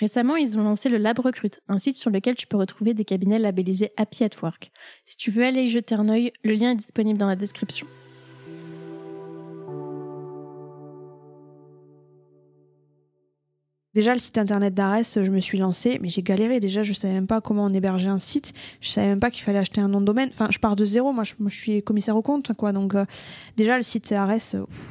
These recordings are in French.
Récemment, ils ont lancé le Lab Recrute, un site sur lequel tu peux retrouver des cabinets labellisés Happy at Work. Si tu veux aller y jeter un œil, le lien est disponible dans la description. Déjà, le site internet d'Ares, je me suis lancée, mais j'ai galéré. Déjà, je savais même pas comment on hébergeait un site. Je savais même pas qu'il fallait acheter un nom de domaine. Enfin, je pars de zéro. Moi, je, suis commissaire au compte, quoi. Donc, euh, déjà, le site Ares,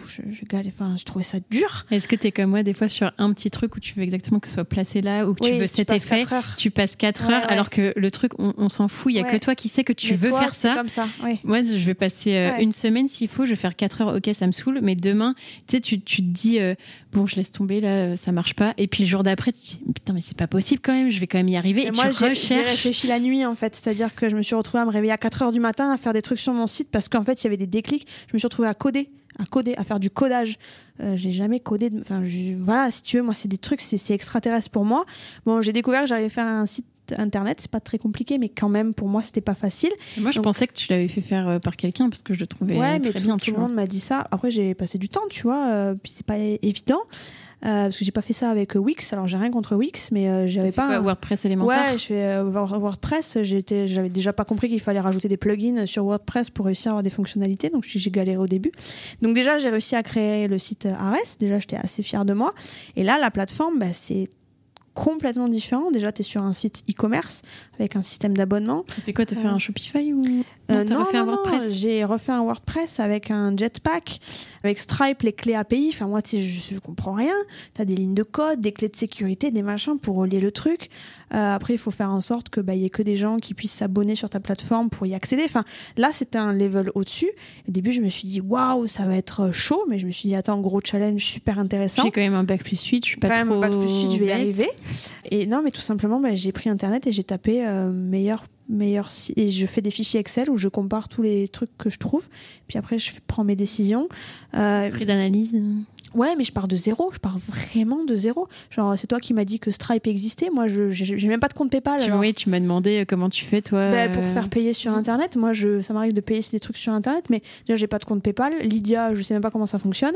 je, je, enfin, je trouvais ça dur. Est-ce que tu es comme moi, des fois, sur un petit truc où tu veux exactement que ce soit placé là, ou que tu veux cet effet, tu passes 4 heures, alors que le truc, on, s'en fout. Il y a que toi qui sais que tu veux faire ça. comme ça. Moi, je vais passer euh, une semaine s'il faut. Je vais faire 4 heures. Ok, ça me saoule. Mais demain, tu sais, tu, te dis, euh, bon, je laisse tomber, là, ça marche pas. Et puis, le jour d'après, tu te dis, putain, mais c'est pas possible quand même, je vais quand même y arriver. Et, moi, j'ai réfléchi la nuit, en fait. C'est-à-dire que je me suis retrouvée à me réveiller à 4 heures du matin, à faire des trucs sur mon site parce qu'en fait, il y avait des déclics. Je me suis retrouvée à coder à coder, à faire du codage. Euh, j'ai jamais codé. Enfin, voilà, si tu veux, moi, c'est des trucs, c'est extraterrestre pour moi. Bon, j'ai découvert que j'arrivais à faire un site internet, c'est pas très compliqué, mais quand même, pour moi, c'était pas facile. moi, je pensais que tu l'avais fait faire euh, par quelqu'un parce que je le trouvais ouais, très mais bien. Tout, le monde m'a dit ça. Après, j'ai passé du temps, tu vois, euh, puis c'est pas évident. Euh, parce que j'ai pas fait ça avec Wix. Alors j'ai rien contre Wix, mais euh, j'avais pas. un... WordPress élémentaire. Ouais, je fais euh, WordPress. J'avais déjà pas compris qu'il fallait rajouter des plugins sur WordPress pour réussir à avoir des fonctionnalités. Donc j'ai galéré au début. Donc déjà j'ai réussi à créer le site Ares. Déjà j'étais assez fière de moi. Et là la plateforme, bah, c'est complètement différent. Déjà, tu es sur un site e-commerce avec un système d'abonnement. Tu fais quoi Tu as fait un Shopify ou non, non, refait un WordPress J'ai refait un WordPress avec un Jetpack, avec Stripe, les clés API. Enfin, moi, tu sais, je, je comprends rien. Tu as des lignes de code, des clés de sécurité, des machins pour relier le truc. Euh, après, il faut faire en sorte que bah, y ait que des gens qui puissent s'abonner sur ta plateforme pour y accéder. Enfin, là, c'était un level au-dessus. Au début, je me suis dit, waouh, ça va être chaud. Mais je me suis dit, attends, gros challenge super intéressant. J'ai quand même un bac plus 8, je suis pas quand même un bac plus 8, je vais y arriver. Et non, mais tout simplement, bah, j'ai pris Internet et j'ai tapé euh, meilleur meilleur et je fais des fichiers Excel où je compare tous les trucs que je trouve puis après je prends mes décisions euh, prix d'analyse Ouais, mais je pars de zéro. Je pars vraiment de zéro. Genre, c'est toi qui m'as dit que Stripe existait. Moi, je j'ai même pas de compte PayPal. Tu, oui, tu m'as demandé euh, comment tu fais, toi. Ben, pour faire payer sur Internet. Moi, je, ça m'arrive de payer des trucs sur Internet, mais déjà, j'ai pas de compte PayPal. Lydia, je sais même pas comment ça fonctionne.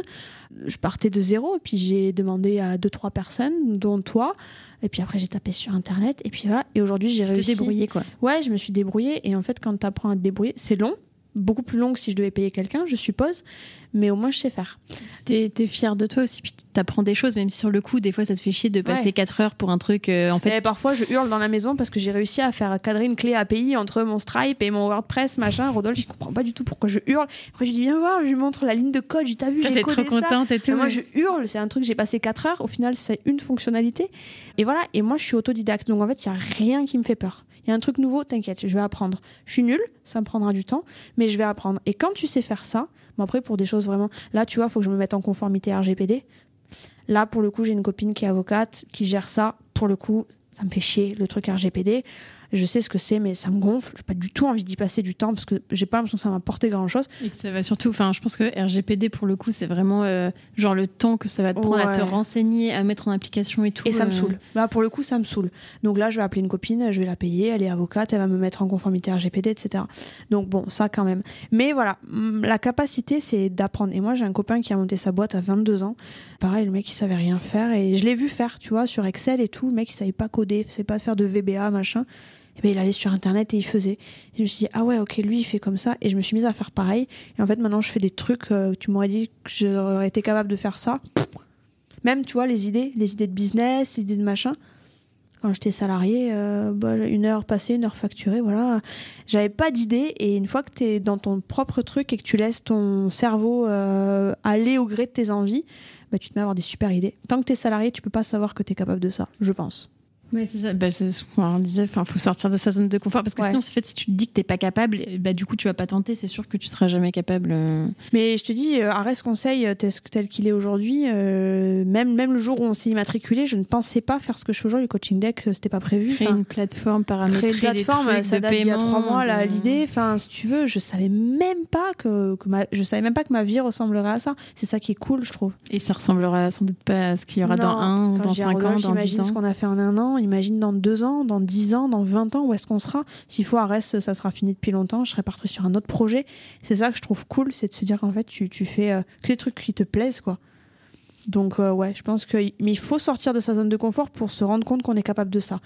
Je partais de zéro, puis j'ai demandé à deux, trois personnes, dont toi. Et puis après, j'ai tapé sur Internet, et puis voilà. Et aujourd'hui, j'ai réussi. débrouillé, quoi. Ouais, je me suis débrouillée. Et en fait, quand tu apprends à te débrouiller, c'est long beaucoup plus longue si je devais payer quelqu'un, je suppose, mais au moins je sais faire. T'es es fière de toi aussi, puis t'apprends des choses, même si sur le coup, des fois ça te fait chier de passer 4 heures pour un truc. Euh, en fait, et parfois je hurle dans la maison parce que j'ai réussi à faire cadrer une clé API entre mon Stripe et mon WordPress, machin. Rodolphe, je comprends pas du tout pourquoi je hurle. Après, je dis viens voir, je lui montre la ligne de code, je t'as vu, j'ai codé trop contente et tout. moi je hurle, c'est un truc, j'ai passé 4 heures, au final c'est une fonctionnalité. Et voilà, et moi je suis autodidacte, donc en fait il y a rien qui me fait peur. Il y a un truc nouveau, t'inquiète, je vais apprendre. Je suis nulle, ça me prendra du temps, mais je vais apprendre. Et quand tu sais faire ça, bon après pour des choses vraiment, là tu vois, faut que je me mette en conformité RGPD. Là pour le coup, j'ai une copine qui est avocate, qui gère ça. Pour le coup, ça me fait chier le truc RGPD je sais ce que c'est, mais ça me gonfle. J'ai pas du tout envie d'y passer du temps parce que j'ai pas l'impression que ça m'apporte grand chose. Et que ça va surtout, enfin, je pense que RGPD pour le coup, c'est vraiment euh, genre le temps que ça va te prendre à te renseigner, à mettre en application et tout. Et ça me euh. saoule. Là, pour le coup, ça me saoule. Donc là, je vais appeler une copine, je vais la payer, elle est avocate, elle va me mettre en conformité RGPD, etc. Donc bon, ça quand même. Mais voilà, la capacité, c'est d'apprendre. Et moi, j'ai un copain qui a monté sa boîte à 22 ans. Pareil, le mec, il savait rien faire et je l'ai vu faire, tu vois, sur Excel et tout. Le mec, il savait pas coder, il savait pas faire de VBA, machin. Et ben, il allait sur internet et il faisait. Je me suis dit, ah ouais, ok, lui, il fait comme ça. Et je me suis mise à faire pareil. Et en fait, maintenant, je fais des trucs, euh, tu m'aurais dit que j'aurais été capable de faire ça. Même, tu vois, les idées, les idées de business, les idées de machin. quand j'étais salarié, euh, bah, une heure passée, une heure facturée, voilà. J'avais pas d'idée. Et une fois que tu es dans ton propre truc et que tu laisses ton cerveau euh, aller au gré de tes envies, bah, tu te mets à avoir des super idées. Tant que tu es salarié, tu peux pas savoir que tu es capable de ça, je pense. Oui, c'est ça. Bah, c'est ce qu'on disait. Enfin, faut sortir de sa zone de confort parce que sinon, en fait, si tu te dis que t'es pas capable, bah, du coup, tu vas pas tenter. C'est sûr que tu seras jamais capable. euh. Mais je te dis, euh, Arès Conseil, euh, tel, qu'il est aujourd'hui, euh, même, même le jour où on s'est immatriculé, je ne pensais pas faire ce que je fais aujourd'hui. Le coaching deck, c'était pas prévu. Créer une plateforme paramétrée. créer une plateforme, ça date d'il y a trois mois, là, l'idée. Enfin, si tu veux, je savais même pas que, que ma, je savais même pas que ma vie ressemblerait à ça. C'est ça qui est cool, je trouve. Et ça ressemblera sans doute pas à ce qu'il y aura Non, dans un ou dans cinq ans, Rodolphe, dans dix imagine ce ans. qu'on a fait en un an, imagine dans deux ans, dans dix ans, dans vingt ans, où est-ce qu'on sera? S'il faut Arès, ça sera fini depuis longtemps, je serai partie sur un autre projet. C'est ça que je trouve cool, c'est de se dire qu'en fait, tu, tu fais euh, que des trucs qui te plaisent, quoi. Donc, euh, ouais, je pense que. Mais il faut sortir de sa zone de confort pour se rendre compte qu'on est capable de ça.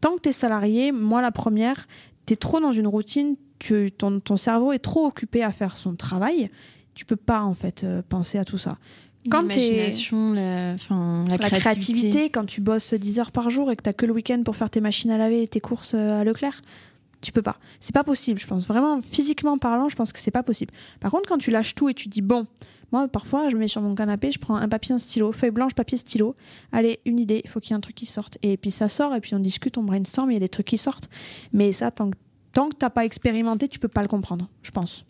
Tant que tu es salarié, moi, la première, tu es trop dans une routine, ton, ton cerveau est trop occupé à faire son travail. Tu peux pas, en fait, euh, penser à tout ça. Quand L'imagination, la, la, la créativité, quand tu bosses 10 heures par jour et que tu que le week-end pour faire tes machines à laver et tes courses euh, à Leclerc, tu peux pas. C'est pas possible, je pense. Vraiment, physiquement parlant, je pense que c'est pas possible. Par contre, quand tu lâches tout et tu dis, bon, moi, parfois, je me mets sur mon canapé, je prends un papier, un stylo, feuille blanche, papier, stylo. Allez, une idée, il faut qu'il y ait un truc qui sorte. Et puis ça sort, et puis on discute, on brainstorm, il y a des trucs qui sortent. Mais ça, tant que, tant que t'as pas expérimenté, tu peux pas le comprendre, je pense.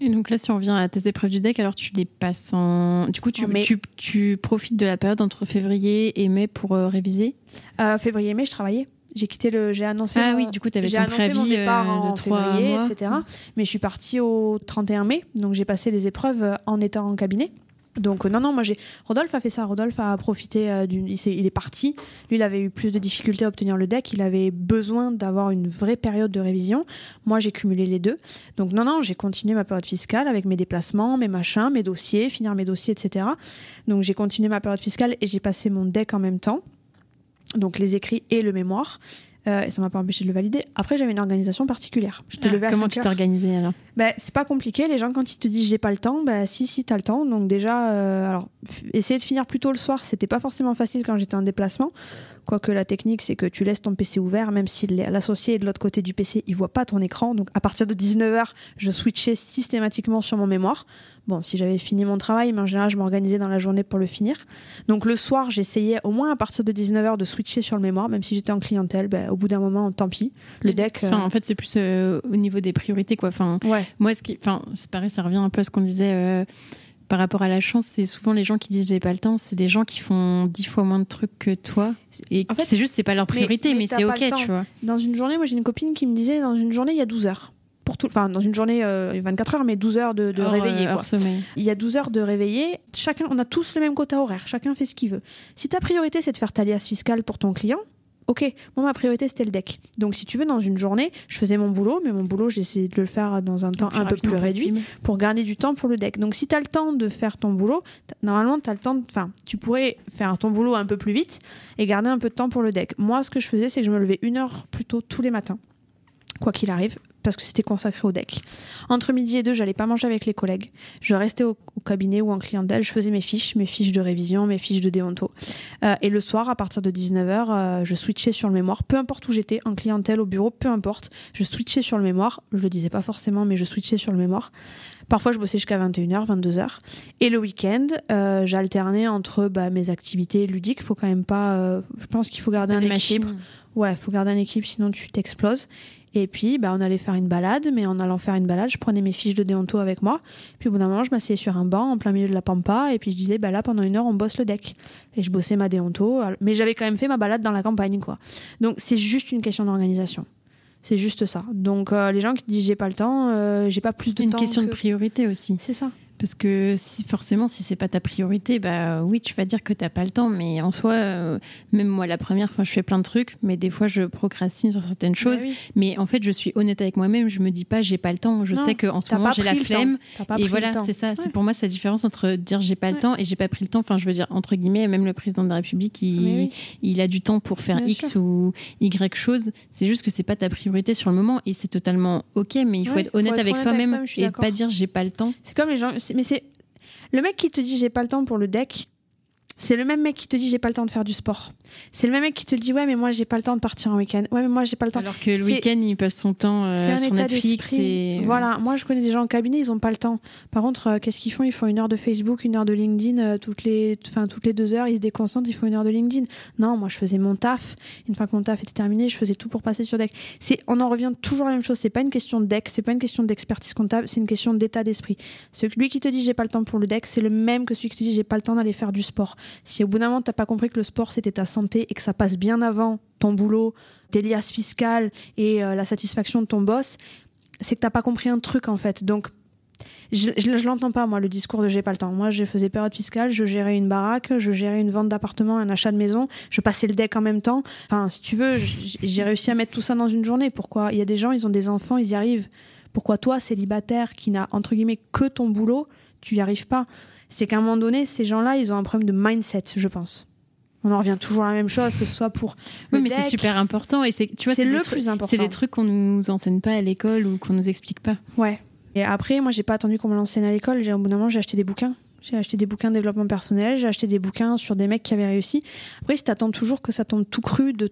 Et donc là, si on revient à tes épreuves du deck, alors tu les passes en. Du coup, tu, mai. tu, tu profites de la période entre février et mai pour euh, réviser? Euh, février-mai, je travaillais. J'ai quitté le. J'ai annoncé. Ah mon- oui, du coup, tu avais J'ai ton annoncé mon départ euh, en février, mois. etc. Mais je suis partie au 31 mai, donc j'ai passé les épreuves en étant en cabinet. Donc euh, non, non, moi j'ai... Rodolphe a fait ça, Rodolphe a profité euh, d'une... Il, il est parti, lui il avait eu plus de difficultés à obtenir le deck, il avait besoin d'avoir une vraie période de révision. Moi j'ai cumulé les deux. Donc non, non, j'ai continué ma période fiscale avec mes déplacements, mes machins, mes dossiers, finir mes dossiers, etc. Donc j'ai continué ma période fiscale et j'ai passé mon deck en même temps. Donc les écrits et le mémoire. Euh, et ça m'a pas empêché de le valider. Après, j'avais une organisation particulière. J'étais Ah, à comment 5 tu organisé alors Ben, c'est pas compliqué. Les gens, quand ils te disent j'ai pas le temps, ben, si, si, t'as le temps. Donc, déjà, euh, alors, essayer de finir plus tôt le soir, c'était pas forcément facile quand j'étais en déplacement. Quoique la technique, c'est que tu laisses ton PC ouvert, même si l'associé est de l'autre côté du PC, il voit pas ton écran. Donc, à partir de 19h, je switchais systématiquement sur mon mémoire. Bon, si j'avais fini mon travail, mais en général, je m'organisais dans la journée pour le finir. Donc, le soir, j'essayais au moins à partir de 19h de switcher sur le mémoire, même si j'étais en clientèle. Ben, au bout d'un moment, tant pis. Le deck. euh, Enfin, en fait, c'est plus euh, au niveau des priorités, quoi. Enfin, ouais. moi, ce qui, enfin, c'est pareil, ça revient un peu à ce qu'on disait euh, par rapport à la chance. C'est souvent les gens qui disent j'ai pas le temps, c'est des gens qui font dix fois moins de trucs que toi. Et En fait, c'est juste, c'est pas leur priorité, mais mais, c'est ok, tu vois. Dans une journée, moi j'ai une copine qui me disait dans une journée il y a 12 heures. Pour tout, enfin dans une journée euh, 24 heures, mais 12 heures de, de réveillé. quoi. sommeil. Il y a 12 heures de réveillé. Chacun, on a tous le même quota horaire. Chacun fait ce qu'il veut. Si ta priorité c'est de faire ta liasse fiscale pour ton client, ok. Moi ma priorité c'était le deck. Donc si tu veux dans une journée, je faisais mon boulot, mais mon boulot j'essayais de le faire dans un temps un peu plus réduit pour garder du temps pour le deck. Donc si tu as le temps de faire ton boulot, normalement tu as le temps enfin, tu pourrais faire ton boulot un peu plus vite et garder un peu de temps pour le deck. Moi ce que je faisais c'est que je me levais une heure plus tôt tous les matins. Quoi qu'il arrive, parce que c'était consacré au deck. Entre midi et deux, j'allais pas manger avec les collègues. Je restais au, au cabinet ou en clientèle, je faisais mes fiches, mes fiches de révision, mes fiches de déonto. Euh, et le soir, à partir de 19h, je switchais sur le mémoire, peu importe où j'étais, en clientèle, au bureau, peu importe. Je switchais sur le mémoire. Je le disais pas forcément, mais je switchais sur le mémoire. Parfois, je bossais jusqu'à 21h, 22h. Et le week-end, euh, j'alternais entre bah, mes activités ludiques. Faut quand même pas. euh, je pense qu'il faut garder un Les équilibre. machines. Ouais, faut garder un équilibre, sinon tu t'exploses. Et puis, bah, on allait faire une balade, mais en allant faire une balade, je prenais mes fiches de déonto avec moi. Puis au bout d'un moment, je m'asseyais sur un banc en plein milieu de la pampa, et puis je disais, bah là, pendant une heure, on bosse le deck. Et je bossais ma déonto, mais j'avais quand même fait ma balade dans la campagne, quoi. Donc c'est juste une question d'organisation. C'est juste ça. Donc euh, les gens qui disent j'ai pas le temps, euh, j'ai pas plus de Une temps. question de priorité aussi. C'est ça. Parce que si forcément, si c'est pas ta priorité, bah oui, tu vas dire que t'as pas le temps. Mais en soi, euh, même moi, la première fois, je fais plein de trucs, mais des fois, je procrastine sur certaines choses. Oui. Mais en fait, je suis honnête avec moi-même. Je me dis pas, j'ai pas le temps. Je Non, sais qu'en ce moment, j'ai la flemme. Et voilà, c'est ça. Ouais. C'est pour moi, c'est la différence entre dire j'ai pas le temps et j'ai pas pris le temps. Enfin, je veux dire, entre guillemets, même le président de la République, il, Mais oui. il a du temps pour faire Bien X ou Y chose. C'est juste que c'est pas ta priorité sur le moment et c'est totalement ok. Mais il faut être faut honnête être avec soi-même et pas dire j'ai pas le temps. C'est comme les gens. Mais c'est le mec qui te dit j'ai pas le temps pour le deck. C'est le même mec qui te dit j'ai pas le temps de faire du sport. C'est le même mec qui te dit ouais mais moi j'ai pas le temps de partir en week-end. Ouais mais moi j'ai pas le temps. Alors que le week-end il passe son temps euh, sur Netflix. Et... Voilà, moi je connais des gens en cabinet ils ont pas le temps. Par contre euh, qu'est-ce qu'ils font? Ils font une heure de Facebook, une heure de LinkedIn euh, toutes les, enfin toutes les deux heures ils se déconcentrent, ils font une heure de LinkedIn. Non moi je faisais mon taf. Une fois que mon taf était terminé, je faisais tout pour passer sur deck. C'est on en revient toujours à la même chose. C'est pas une question de deck, c'est pas une question d'expertise comptable, c'est une question d'état d'esprit. Celui qui te dit j'ai pas le temps pour le deck, c'est le même que celui qui te dit j'ai pas le temps d'aller faire du sport. Si au bout d'un moment t'as pas compris que le sport c'était ta santé et que ça passe bien avant ton boulot, tes liasses fiscales et euh, la satisfaction de ton boss, c'est que t'as pas compris un truc en fait. Donc je, je, l'entends pas moi le discours de j'ai pas le temps. Moi je faisais période fiscale, je gérais une baraque, je gérais une vente d'appartement, un achat de maison, je passais le deck en même temps. Enfin si tu veux, j'ai réussi à mettre tout ça dans une journée. Pourquoi? Il y a des gens, ils ont des enfants, ils y arrivent. Pourquoi toi célibataire qui n'a entre guillemets que ton boulot, tu y arrives pas? C'est qu'à un moment donné, ces gens-là, ils ont un problème de mindset, je pense. On en revient toujours à la même chose, que ce soit pour. Oui, mais c'est super important et c'est, tu vois, c'est le plus important. C'est des trucs qu'on nous enseigne pas à l'école ou qu'on nous explique pas. Ouais. Et après, moi, j'ai pas attendu qu'on me l'enseigne à l'école. J'ai, au bout d'un moment, j'ai acheté des bouquins. J'ai acheté des bouquins de développement personnel, j'ai acheté des bouquins sur des mecs qui avaient réussi. Après, si t'attends toujours que ça tombe tout cru de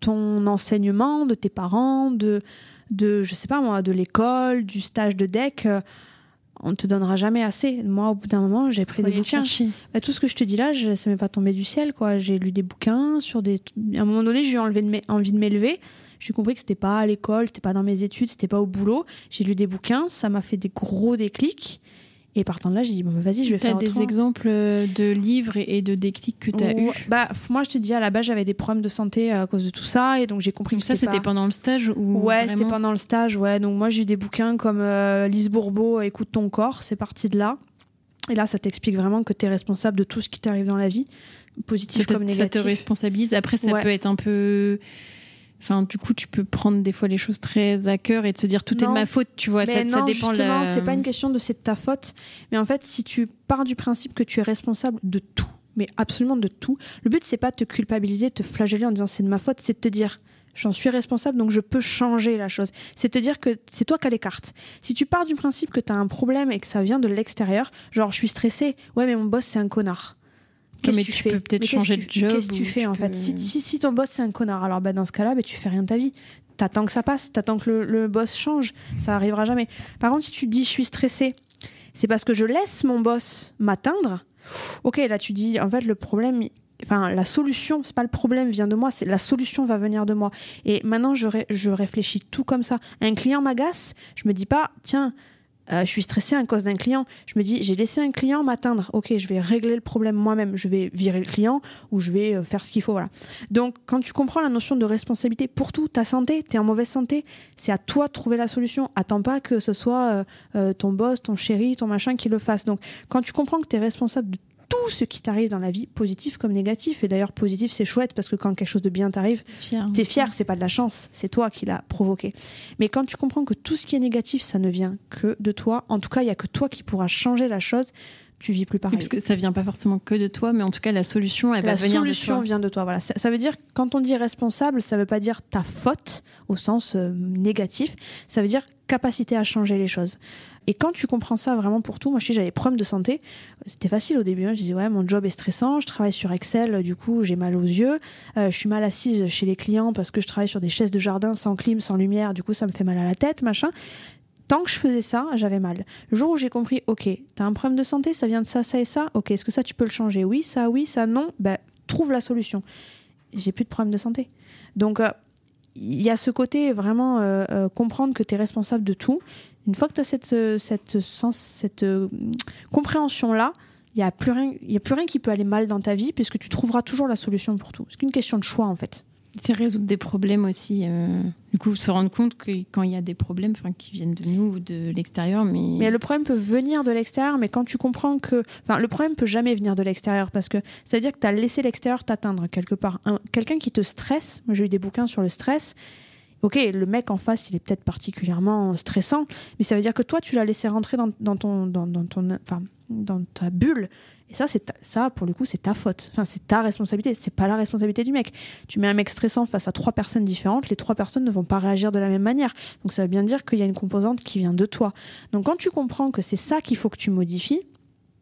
ton enseignement, de tes parents, de, de je sais pas moi, de l'école, du stage de deck, euh, on te donnera jamais assez. Moi, au bout d'un moment, j'ai pris des bouquins. Bah, tout ce que je te dis là, je, ça m'est pas tombé du ciel, quoi. J'ai lu des bouquins sur des. À un moment donné, j'ai eu envie de m'élever. J'ai compris que c'était pas à l'école, c'était pas dans mes études, c'était pas au boulot. J'ai lu des bouquins, ça m'a fait des gros déclics. Et partant de là, j'ai dit, bon, bah, vas-y, je vais faire des exemples euh, de livres et de déclics que tu as eu bah, Moi, je te dis, à la base, j'avais des problèmes de santé à cause de tout ça. Et donc, j'ai compris donc que ça, c'était pendant le stage ou Ouais, c'était pendant le stage. Ouais. Donc, moi, j'ai eu des bouquins comme euh, Lise Bourbeau, Écoute ton corps. C'est parti de là. Et là, ça t'explique vraiment que tu es responsable de tout ce qui t'arrive dans la vie, positif comme négatif. Ça te responsabilise. Après, ça peut être un peu Enfin, du coup, tu peux prendre des fois les choses très à cœur et te dire tout est de ma faute, tu vois. ça, non, dépend. Justement, c'est pas une question de c'est de ta faute, mais en fait, si tu pars du principe que tu es responsable de tout, mais absolument de tout, le but c'est pas de te culpabiliser, de te flageller en disant c'est de ma faute, c'est de te dire j'en suis responsable donc je peux changer la chose. C'est te dire que c'est toi qui as les cartes. Si tu pars du principe que tu as un problème et que ça vient de l'extérieur, genre je suis stressé, ouais mais mon boss c'est un connard Qu'est-ce que tu, fais peux peut-être changer de job. Qu'est-ce que tu fais en fait si, si, ton boss c'est un connard, alors bah, dans ce cas-là, bah, tu fais rien de ta vie. T'attends que ça passe, t'attends que le, le, boss change. Ça arrivera jamais. Par contre, si tu dis je suis stressé, c'est parce que je laisse mon boss m'atteindre. Ok, là tu dis en fait le problème, enfin la solution, c'est pas le problème vient de moi, c'est la solution va venir de moi. Et maintenant je, je réfléchis tout comme ça. Un client m'agace, je me dis pas tiens euh, je suis stressée à cause d'un client. Je me dis, j'ai laissé un client m'atteindre. Ok, je vais régler le problème moi-même. Je vais virer le client ou je vais euh, faire ce qu'il faut. Voilà. Donc, quand tu comprends la notion de responsabilité pour tout, ta santé, tu es en mauvaise santé, c'est à toi de trouver la solution. Attends pas que ce soit euh, ton boss, ton chéri, ton machin qui le fasse. Donc, quand tu comprends que tu es responsable de tout ce qui t'arrive dans la vie, positif comme négatif. Et d'ailleurs, positif, c'est chouette parce que quand quelque chose de bien t'arrive, t'es fier, c'est pas de la chance, c'est toi qui l'as provoqué. Mais quand tu comprends que tout ce qui est négatif, ça ne vient que de toi, en tout cas, il y a que toi qui pourras changer la chose. Tu vis plus pareil. Parce que ça vient pas forcément que de toi, mais en tout cas la solution, elle va venir de toi. La solution vient de toi. Voilà. Ça, veut dire quand on dit responsable, ça veut pas dire ta faute au sens euh, négatif. Ça veut dire capacité à changer les choses. Et quand tu comprends ça vraiment pour tout, moi je sais j'avais problème de santé, c'était facile au début. Hein. Je disais ouais mon job est stressant, je travaille sur Excel, du coup j'ai mal aux yeux, euh, je suis mal assise chez les clients parce que je travaille sur des chaises de jardin sans clim, sans lumière, du coup ça me fait mal à la tête, machin. Tant que je faisais ça, j'avais mal. Le jour où j'ai compris, ok, t'as un problème de santé, ça vient de ça, ça et ça, ok, est-ce que ça tu peux le changer? Oui, ça, oui, ça, non, ben trouve la solution. J'ai plus de problème de santé. Donc euh, il y a ce côté vraiment euh, comprendre que tu es responsable de tout une fois que tu as cette, euh, cette, euh, compréhension-là, il n'y a, plus rien, a plus rien qui peut aller mal dans ta vie puisque tu trouveras toujours la solution pour tout. C'est qu'une question de choix en fait. C'est résoudre des problèmes aussi. Euh, du coup, se rendre compte que quand il y a des problèmes qui viennent de nous ou de l'extérieur. Mais... mais le problème peut venir de l'extérieur, mais quand tu comprends que. Enfin, le problème peut jamais venir de l'extérieur parce que c'est-à-dire que tu as laissé l'extérieur t'atteindre quelque part. Quelqu'un qui te stresse, moi j'ai eu des bouquins sur le stress, ok, le mec en face, il est peut-être particulièrement stressant, mais ça veut dire que toi, tu l'as laissé rentrer dans, ton, dans, ton, dans ta bulle. Et ça, c'est ça, pour le coup, c'est ta faute. C'est ta responsabilité. C'est pas la responsabilité du mec. Tu mets un mec stressant face à trois personnes différentes, les trois personnes ne vont pas réagir de la même manière. Donc, ça veut bien dire qu'il y a une composante qui vient de toi. Donc, quand tu comprends que c'est ça qu'il faut que tu modifies,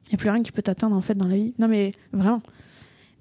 il n'y a plus rien qui peut t'atteindre en fait dans la vie. Non, mais vraiment.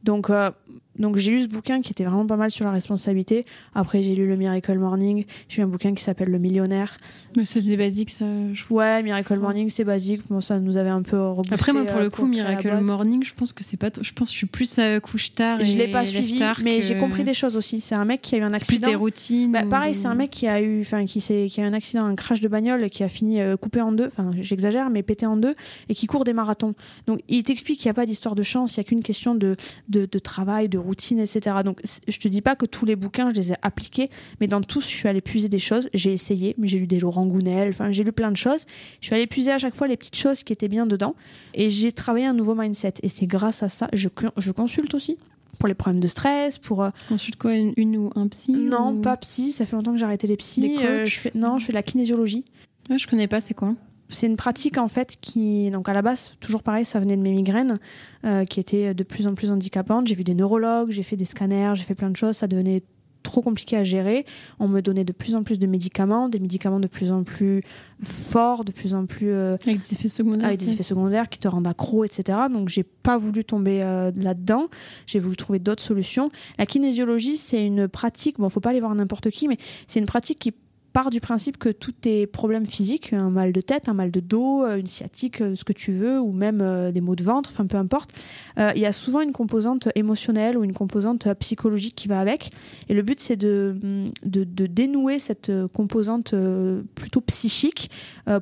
Donc, euh, donc j'ai lu ce bouquin qui était vraiment pas mal sur la responsabilité. Après, j'ai lu le Miracle Morning. J'ai lu un bouquin qui s'appelle Le Millionnaire. Mais c'est des basiques, ça. je- Ouais, Miracle Morning, c'est basique. Bon, ça nous avait un peu reboosté. Après, moi, pour euh, le coup, Miracle. Morning, je pense que c'est pas. Je pense que je suis plus euh, couche tard. Je et l'ai pas suivi, mais que- j'ai compris des choses aussi. C'est un mec qui a eu un C'est plus accident. des routines. Bah, pareil, c'est un mec qui a eu, enfin, qui s'est, qui a eu un accident, un crash de bagnole, qui a fini euh, coupé en deux. Enfin, j'exagère, mais pété en deux, et qui court des marathons. Donc, il t'explique qu'il n'y a pas d'histoire de chance, il n'y a qu'une question de, de, de travail, de routine, etc. Donc, je te dis pas que tous les bouquins, je les ai appliqués, mais dans tous, je suis allée puiser des choses. J'ai essayé, mais j'ai lu des Laurent Gounel, enfin, j'ai lu plein de choses. Je suis allée puiser à chaque fois les petites choses qui étaient bien dedans, et j'ai travaillé un nouveau mindset. Et c'est grâce à ça, je, je consulte aussi pour les problèmes de stress, pour euh, Ensuite, quoi, une, une ou un psy non, ou- pas psy. Ça fait longtemps que j'ai arrêté les psys. Euh, je fais, non, je fais de la kinésiologie. Ah, je connais pas, c'est quoi? C'est une pratique en fait qui, donc à la base, toujours pareil, ça venait de mes migraines euh, qui étaient de plus en plus handicapantes. J'ai vu des neurologues, j'ai fait des scanners, j'ai fait plein de choses. Ça devenait trop compliqué à gérer. On me donnait de plus en plus de médicaments, des médicaments de plus en plus forts, de plus en plus euh, Avec des effets secondaires. avec des effets secondaires qui te rendent accro, etc. Donc j'ai pas voulu tomber euh, là-dedans. J'ai voulu trouver d'autres solutions. La kinésiologie, c'est une pratique. Bon, faut pas aller voir n'importe qui, mais c'est une pratique qui part du principe que tous tes problèmes physiques, un mal de tête, un mal de dos, euh, une sciatique, euh, ce que tu veux, ou même euh, des maux de ventre, enfin peu importe, euh, il y a souvent une composante émotionnelle ou une composante psychologique qui va avec. Et le but, c'est de, de, de dénouer cette composante euh, plutôt psychique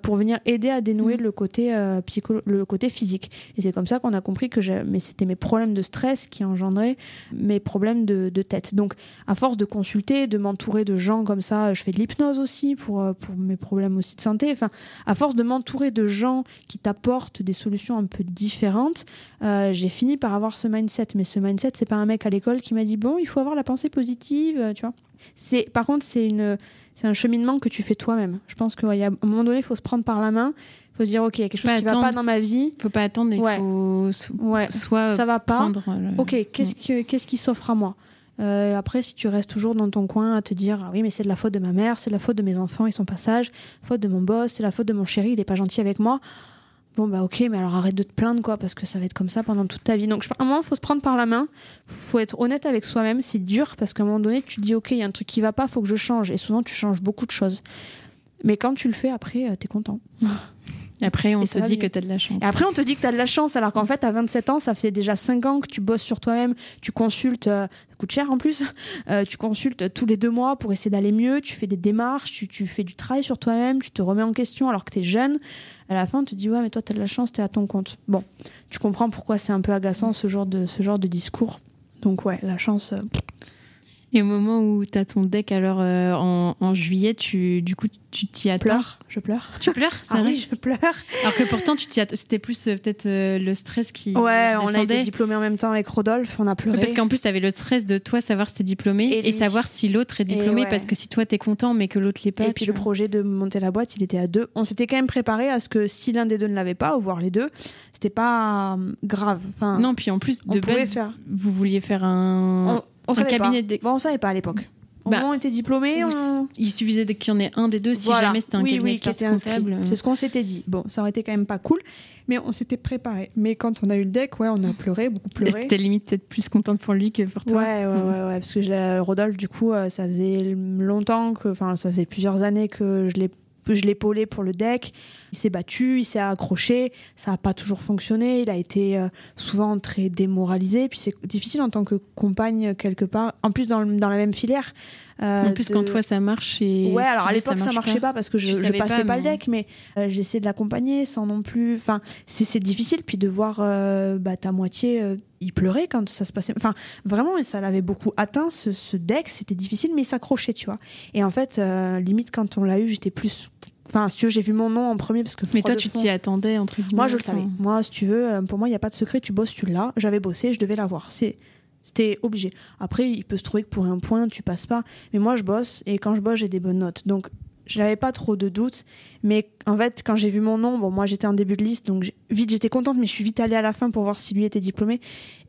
pour venir aider à dénouer Mhm. le côté psycho le côté physique et c'est comme ça qu'on a compris que c'était mes problèmes de stress qui engendraient mes problèmes de, de tête donc à force de consulter de m'entourer de gens comme ça je fais de l'hypnose aussi pour euh, pour mes problèmes aussi de santé enfin à force de m'entourer de gens qui t'apportent des solutions un peu différentes euh, j'ai fini par avoir ce mindset mais ce mindset c'est pas un mec à l'école qui m'a dit bon il faut avoir la pensée positive euh, tu vois c'est par contre c'est une c'est un cheminement que tu fais toi-même. Je pense qu'à un moment donné, il faut se prendre par la main. Il faut se dire, OK, il y a quelque chose qui va attendre. pas dans ma vie. Faut pas attendre, il Ouais. faut so- Ouais, soit ça va pas. prendre. le- OK, qu'est-ce que- qu'est-ce qui s'offre à moi? Euh, après, si tu restes toujours dans ton coin à te dire ah oui, mais c'est de la faute de ma mère, c'est de la faute de mes enfants, ils sont pas sages, faute de mon boss, c'est la faute de mon chéri, il est pas gentil avec moi. Bon bah ok, mais alors arrête de te plaindre quoi, parce que ça va être comme ça pendant toute ta vie. Donc à un moment, faut se prendre par la main, faut être honnête avec soi-même. C'est dur parce qu'à un moment donné, tu te dis ok, il y a un truc qui va pas, faut que je change. Et souvent, tu changes beaucoup de choses. Mais quand tu le fais, après, euh, t'es content. Et après, on Et te dit que t'as de la chance. Et après, on te dit que tu as de la chance, alors qu'en fait, à 27 ans, ça faisait déjà 5 ans que tu bosses sur toi-même, tu consultes, euh, ça coûte cher en plus, euh, tu consultes tous les deux mois pour essayer d'aller mieux, tu fais des démarches, tu, tu fais du travail sur toi-même, tu te remets en question alors que tu es jeune. À la fin, on te dit, ouais, mais toi, tu as de la chance, tu es à ton compte. Bon, tu comprends pourquoi c'est un peu agaçant ce genre de, ce genre de discours. Donc, ouais, la chance. euh, Et au moment où t'as ton deck, alors euh, en, en juillet, tu, du coup, tu t'y attends. pleure, je pleure. Tu pleures Ah vrai oui, je pleure. Alors que pourtant, tu t'y c'était plus euh, peut-être euh, le stress qui. Ouais, on a été descendait. diplômés en même temps avec Rodolphe, on a pleuré. Parce qu'en plus, tu avais le stress de toi savoir si t'es diplômé Et savoir si l'autre est diplômé. ouais. Parce que si toi, t'es content, mais que l'autre l'est pas. Et puis tu le vois. projet de monter la boîte, il était à deux. On s'était quand même préparé à ce que si l'un des deux ne l'avait pas, ou voire les deux, c'était pas grave. Enfin, Non, puis en plus, de base, faire. vous vouliez faire un. On, on savait cabinet pas. de- Bon, on savait pas à l'époque. Au Bah, moment où on était diplômés, Ou on... Il suffisait qu'il y en ait un des deux si Voilà. jamais c'était un oui, cabinet oui, qui était comptable. C'est ce qu'on s'était dit. Bon, ça aurait été quand même pas cool, mais on s'était préparé. Mais quand on a eu le deck, ouais, on a pleuré, beaucoup pleuré. T'étais limite peut-être plus contente pour lui que pour toi. Ouais, ouais, ouais, ouais, parce que je Rodolphe, du coup, euh, ça faisait longtemps que, enfin, ça faisait plusieurs années que je l'ai je l'épaulais pour le deck. Il s'est battu, il s'est accroché. Ça n'a pas toujours fonctionné. Il a été euh, souvent très démoralisé. Puis c'est difficile en tant que compagne quelque part. En plus dans, le- dans la même filière. euh, En plus, de- quand toi ça marche et. Ouais, alors à l'époque ça, marche marchait pas, parce que je, Je passais pas, pas, le deck, mais euh, j'essayais de l'accompagner sans non plus. Enfin, c'est difficile, puis de voir euh, bah, ta moitié, il pleurait quand ça se passait. Enfin, vraiment, et ça l'avait beaucoup atteint ce, ce deck, c'était difficile, mais il s'accrochait, tu vois. Et en fait, limite quand on l'a eu, j'étais plus. Enfin, si tu veux, j'ai vu mon nom en premier parce que. Mais toi, tu t'y attendais, entre guillemets. moi, je le savais. Moi, si tu veux, euh, pour moi, il n'y a pas de secret. Tu bosses, tu l'as. J'avais bossé, je devais l'avoir. C'est, c'était obligé. Après, il peut se trouver que pour un point, tu passes pas. Mais moi, je bosse et quand je bosse, j'ai des bonnes notes. Donc, j'avais pas trop de doutes. Mais en fait, quand j'ai vu mon nom, bon, moi, j'étais en début de liste, donc vite, j'étais contente, mais je suis vite allée à la fin pour voir si lui était diplômé.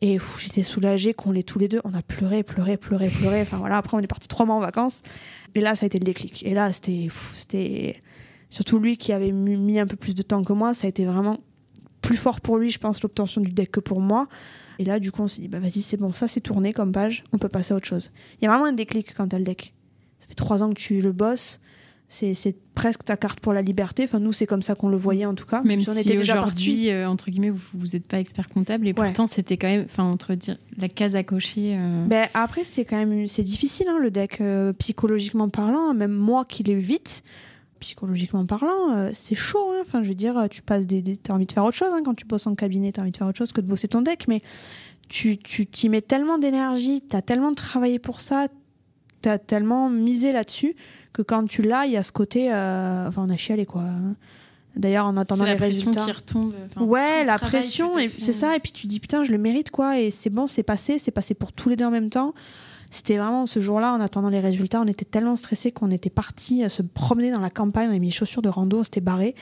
Et j'étais soulagée qu'on l'ait tous les deux. On a pleuré, pleuré, pleuré, pleuré. Enfin voilà. Après, on est parti trois mois en vacances. Et là, ça a été le déclic. Et là, c'était surtout lui qui avait mis un peu plus de temps que moi. Ça a été vraiment plus fort pour lui, je pense, l'obtention du deck que pour moi. Et là, du coup, on s'est dit, bah vas-y, c'est bon, ça c'est tourné comme page, on peut passer à autre chose. Il y a vraiment un déclic quand t'as le deck. Ça fait trois ans que tu le bosses. C'est presque ta carte pour la liberté. Enfin, nous, c'est comme ça qu'on le voyait en tout cas. Même on si était déjà aujourd'hui, euh, entre guillemets, vous vous n'êtes pas expert comptable et Ouais. pourtant c'était quand même, enfin entre dire la case à cocher. euh, Ben, après, c'est quand même c'est difficile hein, le deck, euh, psychologiquement parlant. Même moi qui l'ai eu vite, psychologiquement parlant, euh, c'est chaud. hein. Enfin, je veux dire, tu passes des, des- t'as envie de faire autre chose hein, quand tu bosses en cabinet. T'as envie de faire autre chose que de bosser ton deck, mais tu tu t'y mets tellement d'énergie, t'as tellement travaillé pour ça, t'as tellement misé là-dessus que quand tu l'as, il y a ce côté, euh, enfin, on a chialé quoi. hein. D'ailleurs, en attendant la les pression résultats. qui retombe. Ouais, la pression, et c'est ça. Et puis tu dis putain, je le mérite quoi. Et c'est bon, c'est passé, c'est passé pour tous les deux en même temps. C'était vraiment ce jour-là, en attendant les résultats, on était tellement stressés qu'on était parti se promener dans la campagne. On avait mis les chaussures de rando, on s'était barré.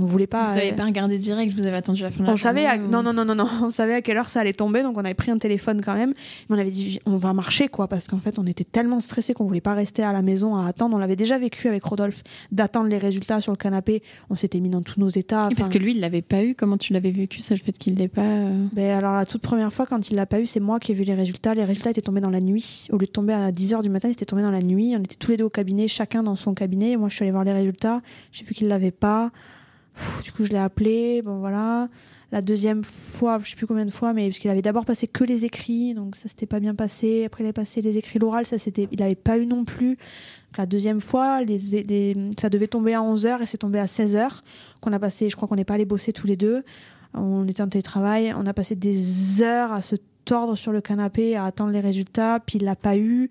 On voulait pas. Vous n'avez euh, pas regardé direct, vous avez attendu la fin de la on savait à... journée, ou- non non non non non on savait à quelle heure ça allait tomber donc on avait pris un téléphone quand même mais on avait dit on va marcher quoi parce qu'en fait on était tellement stressés qu'on voulait pas rester à la maison à attendre on l'avait déjà vécu avec Rodolphe d'attendre les résultats sur le canapé on s'était mis dans tous nos états Et parce que lui, il l'avait pas eu. Comment tu l'avais vécu ça, le fait qu'il l'ait pas euh, Ben alors la toute première fois quand il l'a pas eu, c'est moi qui ai vu les résultats. Les résultats étaient tombés dans la nuit. Au lieu de tomber à 10h du matin, ils étaient tombés dans la nuit. On était tous les deux au cabinet, chacun dans son cabinet. Moi je suis allée voir les résultats, j'ai vu qu'il l'avait pas. Du coup je l'ai appelé, bon voilà. La deuxième fois, je sais plus combien de fois, mais parce qu'il avait d'abord passé que les écrits, donc ça s'était pas bien passé. Après il a passé les écrits, l'oral, ça c'était, il avait pas eu non plus. La deuxième fois, les, ça devait tomber à 11h et c'est tombé à 16h qu'on a passé, je crois qu'on n'est pas allé bosser tous les deux. On était en télétravail, on a passé des heures à se tordre sur le canapé, à attendre les résultats, puis il l'a pas eu.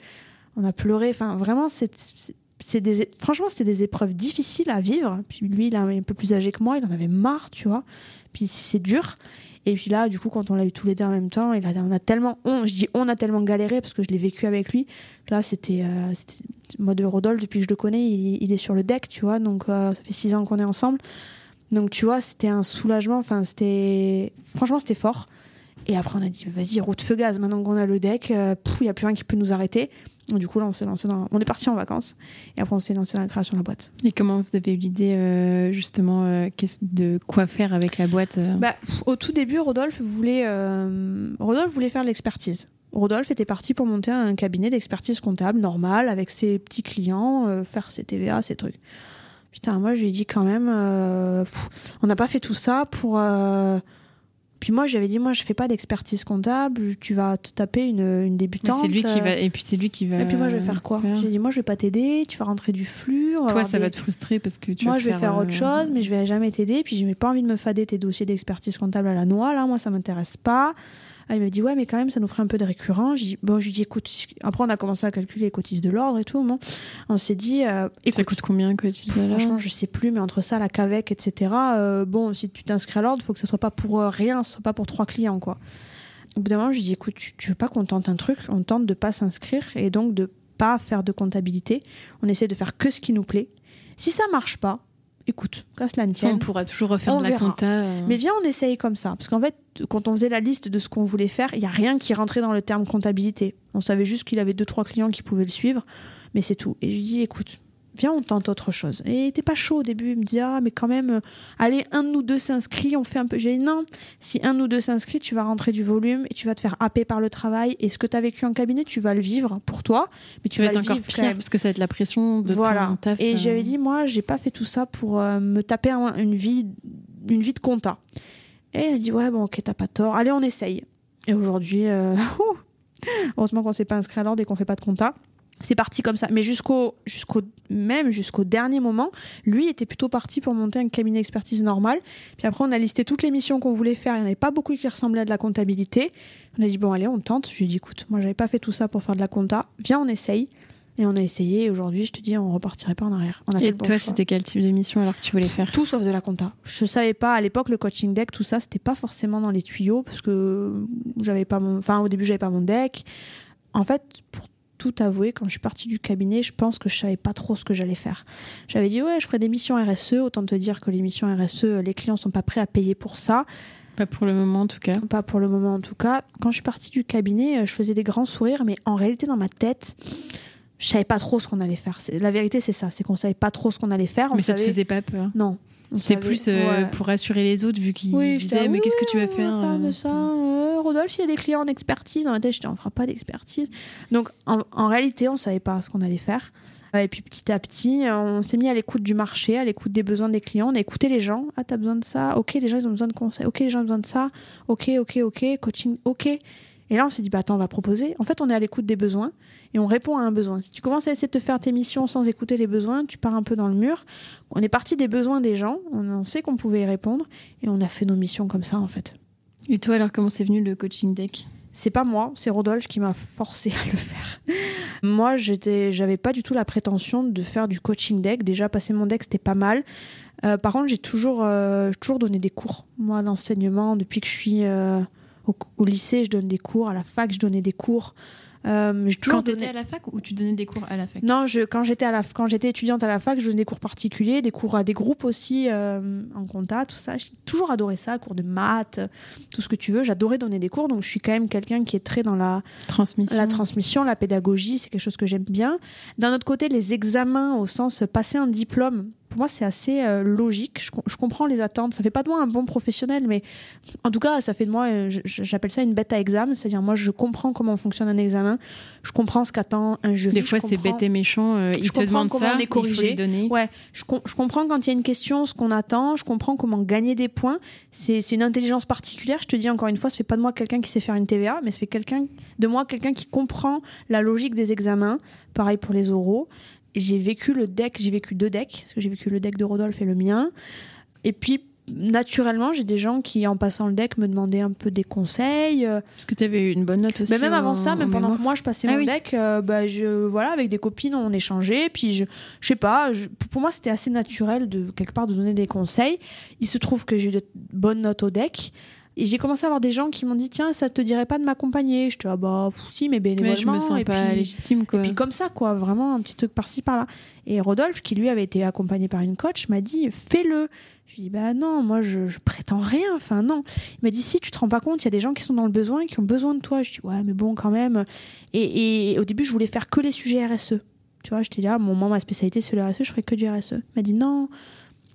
On a pleuré. Enfin, vraiment, c'est des, franchement, c'était des épreuves difficiles à vivre. Puis lui, il est un peu plus âgé que moi, il en avait marre, tu vois. Puis c'est dur. Et puis là, du coup, quand on l'a eu tous les deux en même temps, il a, on a tellement, on, je dis on a tellement galéré parce que je l'ai vécu avec lui. Là, c'était, euh, moi de Rodolphe, depuis que je le connais, il, il est sur le deck, tu vois. Donc euh, ça fait six ans qu'on est ensemble. Donc tu vois, c'était un soulagement. Enfin, c'était, franchement, c'était fort. Et après, on a dit, vas-y, route feu gaz. Maintenant qu'on a le deck, euh, il n'y a plus rien qui peut nous arrêter. Donc, du coup, là, on s'est lancé dans, on est parti en vacances. Et après, on s'est lancé dans la création de la boîte. Et comment vous avez eu l'idée euh, justement euh, de quoi faire avec la boîte euh Bah, au tout début, Rodolphe voulait, Rodolphe voulait faire l'expertise. Rodolphe était parti pour monter un cabinet d'expertise comptable normal avec ses petits clients, faire ses TVA, ses trucs. Putain, moi je lui ai dit quand même, pff, on n'a pas fait tout ça pour. Euh, Puis moi j'avais dit, moi je fais pas d'expertise comptable, tu vas te taper une, une débutante. c'est lui qui euh, va et puis c'est lui qui va Et puis moi je vais faire quoi J'ai dit, moi je vais pas t'aider, tu vas rentrer du flux. Toi, ça des- va te frustrer parce que tu moi, vas je vais faire euh, autre chose, mais je vais jamais t'aider. Puis, j'ai pas envie de me fader tes dossiers d'expertise comptable à la noix. Là, moi, ça m'intéresse pas. Ah, il me dit, ouais, mais quand même, ça nous ferait un peu de récurrent. J'ai dit, bon, je lui dis, écoute, après, on a commencé à calculer les cotises de l'ordre et tout. Bon. On s'est dit, euh, Ça écoute, coûte combien tu dis là franchement, je sais plus, mais entre ça, la CAVEC, etc., euh, bon, si tu t'inscris à l'ordre, il faut que ça soit pas pour euh, rien, ce soit pas pour trois clients, quoi. Au bout d'un moment, je lui dis, écoute, tu, tu veux pas qu'on tente un truc? On tente de pas s'inscrire et donc de pas faire de comptabilité. On essaie de faire que ce qui nous plaît. Si ça marche pas, écoute, qu'à cela ne Ça, on tienne. pourra toujours refaire On de la verra. compta. euh. Mais viens, on essaye comme ça. Parce qu'en fait, quand on faisait la liste de ce qu'on voulait faire, il n'y a rien qui rentrait dans le terme comptabilité. On savait juste qu'il avait deux, trois clients qui pouvaient le suivre, mais c'est tout. Et je lui dis, écoute, viens, on tente autre chose. Et il était pas chaud au début. Il me dit, ah, mais quand même, euh, allez, un de nous deux s'inscrit, on fait un peu. J'ai dit, non, si un de nous deux s'inscrit, tu vas rentrer du volume et tu vas te faire happer par le travail. Et ce que tu as vécu en cabinet, tu vas le vivre pour toi, mais tu, tu vas être le encore vivre pire parce que ça va être la pression de Voilà. ton taf. Et euh. j'avais dit, moi, j'ai pas fait tout ça pour euh, me taper un- une vie, une vie de compta. Et elle a dit, ouais, bon, ok, t'as pas tort. Allez, on essaye. Et aujourd'hui, euh, heureusement qu'on s'est pas inscrit à l'ordre et qu'on fait pas de compta. C'est parti comme ça. Mais jusqu'au, jusqu'au, même jusqu'au dernier moment, lui était plutôt parti pour monter un cabinet d'expertise normal. Puis après, on a listé toutes les missions qu'on voulait faire. Il n'y en avait pas beaucoup qui ressemblaient à de la comptabilité. On a dit, bon, allez, on tente. Je lui ai dit, écoute, moi, j'avais pas fait tout ça pour faire de la compta. Viens, on essaye. Et on a essayé. Et aujourd'hui, je te dis, on repartirait pas en arrière. On a fait Et le bon toi, c'était quel type de mission alors que tu voulais faire? Tout sauf de la compta. Je savais pas à l'époque le coaching deck, tout ça, c'était pas forcément dans les tuyaux parce que j'avais pas mon, enfin au début j'avais pas mon deck. En fait, pour tout avouer, quand je suis partie du cabinet, je pense que je savais pas trop ce que j'allais faire. J'avais dit ouais, je ferais des missions RSE. Autant te dire que les missions RSE, les clients sont pas prêts à payer pour ça. Pas pour le moment en tout cas. Pas pour le moment en tout cas. Quand je suis partie du cabinet, euh, je faisais des grands sourires, mais en réalité dans ma tête, je savais pas trop ce qu'on allait faire. La vérité c'est ça, c'est qu'on savait pas trop ce qu'on allait faire. On Mais ça te savait- faisait pas peur non. C'était plus euh, pour rassurer les autres vu qu'ils disaient mais qu'est-ce que tu vas faire, de ça. Rodolphe, il y a des clients en expertise. Dans la tête, je on fera pas d'expertise. Donc en, réalité, on savait pas ce qu'on allait faire. Et puis petit à petit, on s'est mis à l'écoute du marché, à l'écoute des besoins des clients. On a écouté les gens. Ah, t'as besoin de ça? Ok, les gens, ils ont besoin de conseils. Ok, les gens ont besoin de ça. Ok, ok, ok. Coaching, ok. Et là, on s'est dit, bah attends, on va proposer. En fait, on est à l'écoute des besoins et on répond à un besoin. Si tu commences à essayer de te faire tes missions sans écouter les besoins, tu pars un peu dans le mur. On est parti des besoins des gens, on, sait qu'on pouvait y répondre et on a fait nos missions comme ça en fait. Et toi alors comment c'est venu le coaching deck? C'est pas moi, c'est Rodolphe qui m'a forcé à le faire. moi, j'étais, j'avais pas du tout la prétention de faire du coaching deck. Déjà, passer mon deck, c'était pas mal. Euh, par contre, j'ai toujours, euh, toujours donné des cours. Moi, l'enseignement, depuis que je suis euh, au, au, lycée, je donne des cours. À la fac, je donnais des cours. Euh, quand tu étais à la fac ou tu donnais des cours à la fac? Non, je, quand j'étais à la quand j'étais étudiante à la fac, je donnais des cours particuliers, des cours à des groupes aussi euh, en compta, tout ça. J'ai toujours adoré ça, cours de maths, tout ce que tu veux. J'adorais donner des cours, donc je suis quand même quelqu'un qui est très dans la transmission, la transmission, la pédagogie, c'est quelque chose que j'aime bien. D'un autre côté, les examens au sens passer un diplôme, pour moi, c'est assez euh, logique. Je, comprends les attentes. Ça fait pas de moi un bon professionnel, mais en tout cas, ça fait de moi, euh, j'appelle ça une bête à examen. C'est-à-dire, moi, je comprends comment fonctionne un examen. Je comprends ce qu'attend un jury. Des fois, c'est bête et méchant. Euh, il te demande ça, on est corrigé. Ouais, je, je, comprends quand il y a une question, ce qu'on attend. Je comprends comment gagner des points. C'est une intelligence particulière. Je te dis encore une fois, ça fait pas de moi quelqu'un qui sait faire une TVA, mais ça fait quelqu'un de moi quelqu'un qui comprend la logique des examens. Pareil pour les oraux j'ai vécu le deck, j'ai vécu deux decks, parce que j'ai vécu le deck de Rodolphe et le mien. Et puis, naturellement, j'ai des gens qui, en passant le deck, me demandaient un peu des conseils. Parce que tu avais eu une bonne note aussi. Mais même avant ça, même pendant que moi je passais ah mon deck, euh, bah, je, voilà, avec des copines, on échangeait. Puis je, je sais pas, pour moi, c'était assez naturel de quelque part de donner des conseils. Il se trouve que j'ai eu de bonnes notes au deck. Et j'ai commencé à avoir des gens qui m'ont dit tiens, ça te dirait pas de m'accompagner? Je te dis ah bah si, mais bénévolement. je me sens et pas puis, légitime quoi. Et puis comme ça quoi, vraiment un petit truc par-ci par-là. Et Rodolphe, qui lui avait été accompagné par une coach, m'a dit fais-le. Je lui ai dit bah non, moi je, je prétends rien. Enfin non. Il m'a dit si tu te rends pas compte, il y a des gens qui sont dans le besoin, qui ont besoin de toi. Je dis ouais mais bon quand même. Et, et au début je voulais faire que les sujets RSE. Tu vois, j'étais là, mon moi ma spécialité c'est le RSE, je ferais que du RSE. Il m'a dit non.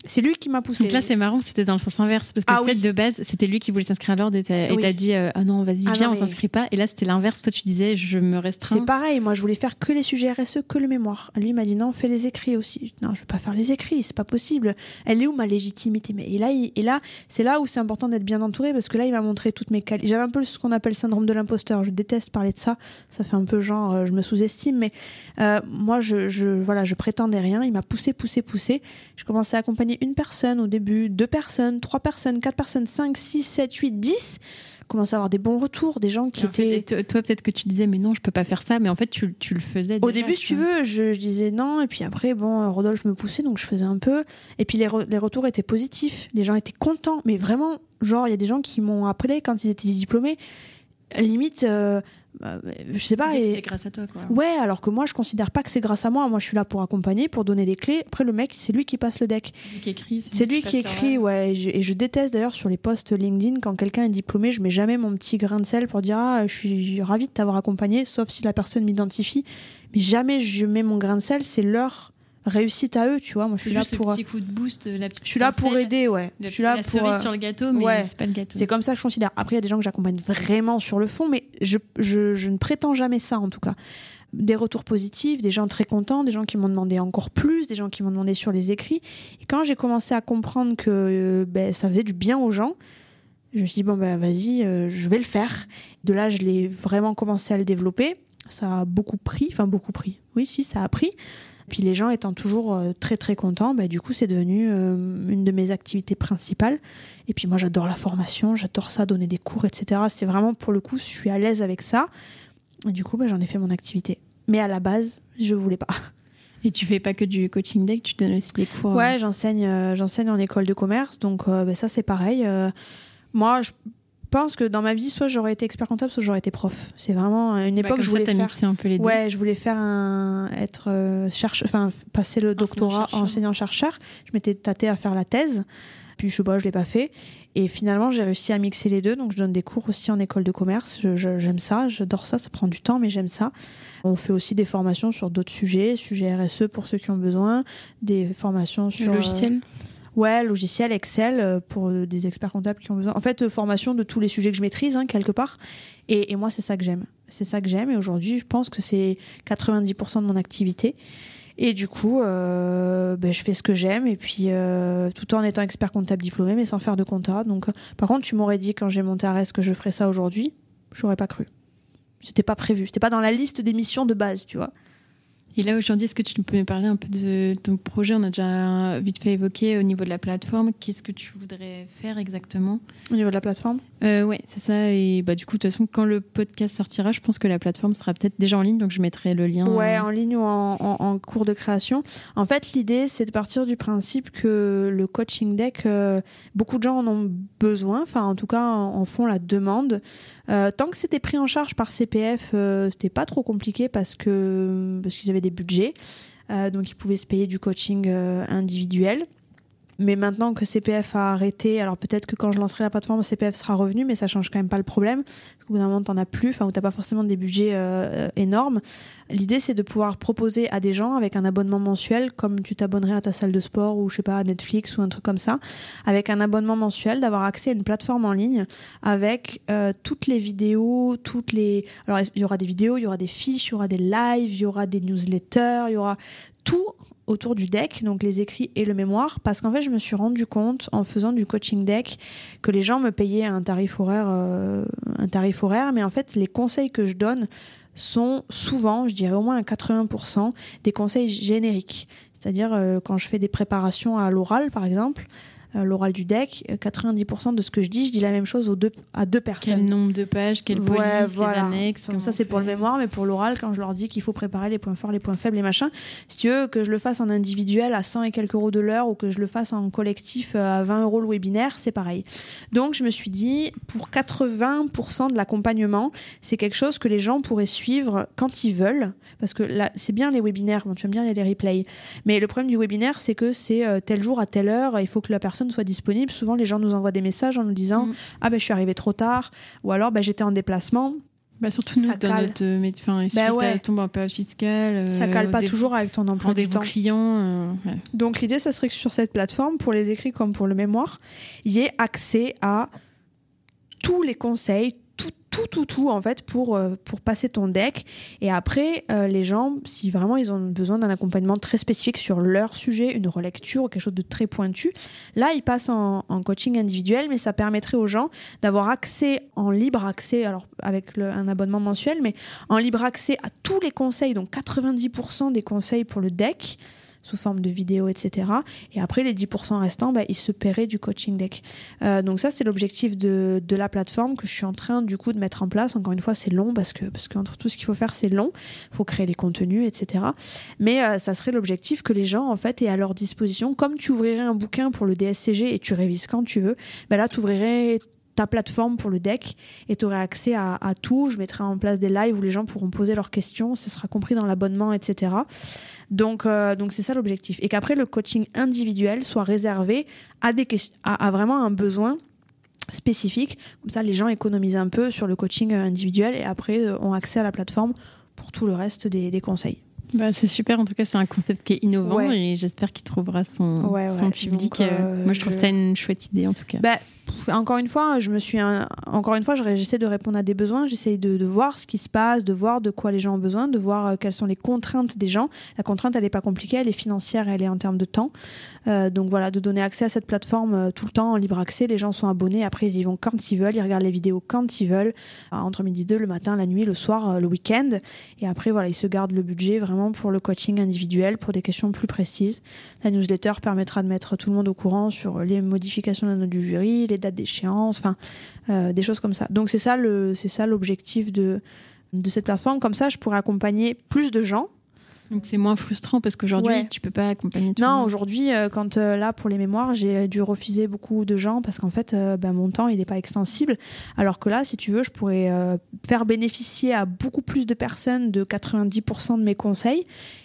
C'est lui qui m'a poussé. Donc là, c'est marrant, c'était dans le sens inverse. Parce que ah, de base, c'était lui qui voulait s'inscrire à l'ordre et t'as dit euh, Ah non, vas-y, ah viens, on s'inscrit pas. Et là, c'était l'inverse. Toi, tu disais Je me restreins. C'est pareil. Moi, je voulais faire que les sujets RSE, que le mémoire. Lui m'a dit Non, fais les écrits aussi. Non, je veux pas faire les écrits, c'est pas possible. Elle est où ma légitimité? Mais et là, et là c'est là où c'est important d'être bien entouré parce que là, il m'a montré toutes mes qualités. J'avais un peu ce qu'on appelle syndrome de l'imposteur. Je déteste parler de ça. Ça fait un peu genre, euh, je me sous-estime. Mais euh, moi, je, je, voilà, je prétendais rien. Il m'a poussé, poussé, poussé. Je commençais à accompagner une personne au début, deux personnes, trois personnes, quatre personnes, cinq, six, sept, huit, dix commence à avoir des bons retours, des gens qui étaient. toi, peut-être que tu disais, mais non, je peux pas faire ça, mais en fait, tu, tu le faisais. Au début, si tu veux, je, disais non, et puis après, bon, Rodolphe me poussait, donc je faisais un peu. Et puis les, les retours étaient positifs, les gens étaient contents, mais vraiment, genre, il y a des gens qui m'ont appelé quand ils étaient diplômés, limite. Euh, bah, je sais pas. Et... C'est grâce à toi, quoi. Ouais, alors que moi, je considère pas que c'est grâce à moi. Moi, je suis là pour accompagner, pour donner des clés. Après, le mec, c'est lui qui passe le deck. C'est lui qui écrit. C'est lui qui écrit, ouais. Et je, déteste d'ailleurs sur les posts LinkedIn, quand quelqu'un est diplômé, je mets jamais mon petit grain de sel pour dire Ah, je suis ravi de t'avoir accompagné, sauf si la personne m'identifie. Mais jamais je mets mon grain de sel, c'est leur réussite à eux, tu vois. Moi, je suis là pour. Le petit coup de boost, la petite je suis là pour aider, ouais. je suis là pour. sur le gâteau, mais c'est pas le gâteau. C'est comme ça que je considère. Après, il y a des gens que j'accompagne vraiment sur le fond, mais je, je, je, ne prétends jamais ça, en tout cas. Des retours positifs, des gens très contents, des gens qui m'ont demandé encore plus, des gens qui m'ont demandé sur les écrits. Et quand j'ai commencé à comprendre que euh, ben, ça faisait du bien aux gens, je me suis dit, bon, ben vas-y, euh, je vais le faire. De là, je l'ai vraiment commencé à le développer. Ça a beaucoup pris, enfin beaucoup pris. Oui, si, ça a pris. Puis les gens étant toujours euh, très très contents, bah, du coup c'est devenu euh, une de mes activités principales. Et puis moi j'adore la formation, j'adore ça, donner des cours, etc. C'est vraiment pour le coup, je suis à l'aise avec ça. Et du coup bah, j'en ai fait mon activité. Mais à la base, je voulais pas. Et tu fais pas que du coaching deck, tu donnes aussi des cours Ouais, j'enseigne, euh, j'enseigne en école de commerce, donc bah, ça c'est pareil. moi, je pense que dans ma vie, soit j'aurais été expert comptable, soit j'aurais été prof. C'est vraiment une époque où je voulais faire. un peu les deux. Ouais, je voulais faire un être euh, enfin passer le doctorat enseignant chercheur. Je m'étais tâtée à faire la thèse, puis je sais pas, je l'ai pas fait. Et finalement, j'ai réussi à mixer les deux. Donc, je donne des cours aussi en école de commerce. J'aime ça, j'adore ça. Ça prend du temps, mais j'aime ça. On fait aussi des formations sur d'autres sujets, sujets RSE pour ceux qui ont besoin, des formations sur. Le logiciel Ouais, logiciel, Excel pour des experts comptables qui ont besoin. En fait, formation de tous les sujets que je maîtrise, hein, quelque part. Et, moi, c'est ça que j'aime. C'est ça que j'aime. Et aujourd'hui, je pense que c'est 90% de mon activité. Et du coup, euh, ben, je fais ce que j'aime et puis euh, tout en étant expert comptable diplômé, mais sans faire de compta. Donc, euh, par contre, tu m'aurais dit quand j'ai monté Arès que je ferais ça aujourd'hui, j'aurais pas cru. C'était pas prévu, c'était pas dans la liste des missions de base, tu vois. Et là, aujourd'hui, est-ce que tu peux me parler un peu de ton projet? On a déjà vite fait évoquer au niveau de la plateforme. Qu'est-ce que tu voudrais faire exactement? Au niveau de la plateforme? Euh, Oui, c'est ça. Et bah, du coup, de toute façon, quand le podcast sortira, je pense que la plateforme sera peut-être déjà en ligne. Donc, je mettrai le lien. Ouais, euh, en ligne ou en, cours de création. En fait, l'idée, c'est de partir du principe que le coaching deck, euh, beaucoup de gens en ont besoin. Enfin, en tout cas, en font la demande. Euh, tant que c'était pris en charge par CPF, euh, c'était pas trop compliqué parce que parce qu'ils avaient des budgets, euh, donc ils pouvaient se payer du coaching individuel. Mais maintenant que CPF a arrêté, alors peut-être que quand je lancerai la plateforme, CPF sera revenu, mais ça change quand même pas le problème. Parce qu'au bout d'un moment, t'en as plus, enfin, où t'as pas forcément des budgets énormes. L'idée, c'est de pouvoir proposer à des gens avec un abonnement mensuel, comme tu t'abonnerais à ta salle de sport ou je sais pas, à Netflix ou un truc comme ça, avec un abonnement mensuel, d'avoir accès à une plateforme en ligne avec euh, toutes les vidéos, toutes les. Alors, il y aura des vidéos, il y aura des fiches, il y aura des lives, il y aura des newsletters, il y aura tout autour du deck, donc les écrits et le mémoire, parce qu'en fait, je me suis rendu compte en faisant du coaching deck que les gens me payaient un tarif horaire, euh, un tarif horaire, mais en fait, les conseils que je donne sont souvent, je dirais au moins à 80%, des conseils génériques. C'est-à-dire euh, quand je fais des préparations à l'oral, par exemple, l'oral du deck, 90% de ce que je dis, je dis la même chose aux deux, à deux personnes. Quel nombre de pages, quelle police, les annexes. ça, c'est pour le mémoire, mais pour l'oral, quand je leur dis qu'il faut préparer les points forts, les points faibles, les machins, si tu veux que je le fasse en individuel à 100 et quelques euros de l'heure ou que je le fasse en collectif euh, à 20 euros le webinaire, c'est pareil. Donc, je me suis dit, pour 80% de l'accompagnement, c'est quelque chose que les gens pourraient suivre quand ils veulent, parce que là, c'est bien les webinaires, bon, tu me dire, il y a les replays, mais le problème du webinaire, c'est que c'est euh, tel jour à telle heure, il faut que la personne soit disponible. Souvent, les gens nous envoient des messages en nous disant mm. Ah ben je suis arrivé trop tard, ou alors ben, j'étais en déplacement. Bah surtout nous, ça dans cale. notre médecin, bah ouais. tombe en période fiscale. ça cale pas toujours avec ton emploi du temps. clients. Euh, Donc l'idée, ça serait que sur cette plateforme, pour les écrits comme pour le mémoire, il y ait accès à tous les conseils, tout, tout, tout, en fait, pour, euh, pour passer ton deck. Et après, euh, les gens, si vraiment ils ont besoin d'un accompagnement très spécifique sur leur sujet, une relecture ou quelque chose de très pointu, là, ils passent en, coaching individuel, mais ça permettrait aux gens d'avoir accès en libre accès, alors avec un abonnement mensuel, mais en libre accès à tous les conseils, donc 90% des conseils pour le deck sous forme de vidéos, etc. Et après, les 10% restants, bah, ils se paieraient du coaching deck. Euh, donc ça, c'est l'objectif de, de, la plateforme que je suis en train du coup de mettre en place. Encore une fois, c'est long parce que parce qu'entre tout ce qu'il faut faire, c'est long. Il faut créer les contenus, etc. Mais euh, ça serait l'objectif que les gens en fait aient à leur disposition, comme tu ouvrirais un bouquin pour le DSCG et tu révises quand tu veux, bah là, tu ouvrirais ta plateforme pour le deck et tu aurais accès à, tout. Je mettrai en place des lives où les gens pourront poser leurs questions, ce sera compris dans l'abonnement, etc. Donc, euh, donc c'est ça l'objectif. Et qu'après le coaching individuel soit réservé à, des à, vraiment un besoin spécifique. Comme ça, les gens économisent un peu sur le coaching individuel et après euh, ont accès à la plateforme pour tout le reste des, conseils. Bah, c'est super, en tout cas c'est un concept qui est innovant et j'espère qu'il trouvera son, son public. Euh, moi je trouve ça une chouette idée en tout cas. Bah, encore une fois, je me suis encore une fois, j'essaie de répondre à des besoins, j'essaie de, voir ce qui se passe, de voir de quoi les gens ont besoin, de voir euh, quelles sont les contraintes des gens. La contrainte, elle n'est pas compliquée, elle est financière, elle est en termes de temps. Euh, donc voilà, de donner accès à cette plateforme euh, tout le temps en libre accès. Les gens sont abonnés, après ils y vont quand ils veulent, ils regardent les vidéos quand ils veulent, entre midi et deux, le matin, la nuit, le soir, le week-end. Et après voilà, ils se gardent le budget vraiment pour le coaching individuel, pour des questions plus précises. La newsletter permettra de mettre tout le monde au courant sur les modifications de la jury, dates d'échéance, enfin euh, des choses comme ça. Donc c'est ça le c'est ça l'objectif de de cette plateforme. Comme ça, je pourrais accompagner plus de gens donc c'est moins frustrant parce qu'aujourd'hui, tu peux pas accompagner tout Non, aujourd'hui, euh, quand euh, là, pour les mémoires, j'ai dû refuser beaucoup de gens parce qu'en fait, euh, ben, mon temps, il n'est pas extensible. Alors que là, si tu veux, je pourrais faire bénéficier à beaucoup plus de personnes de 90% de mes conseils.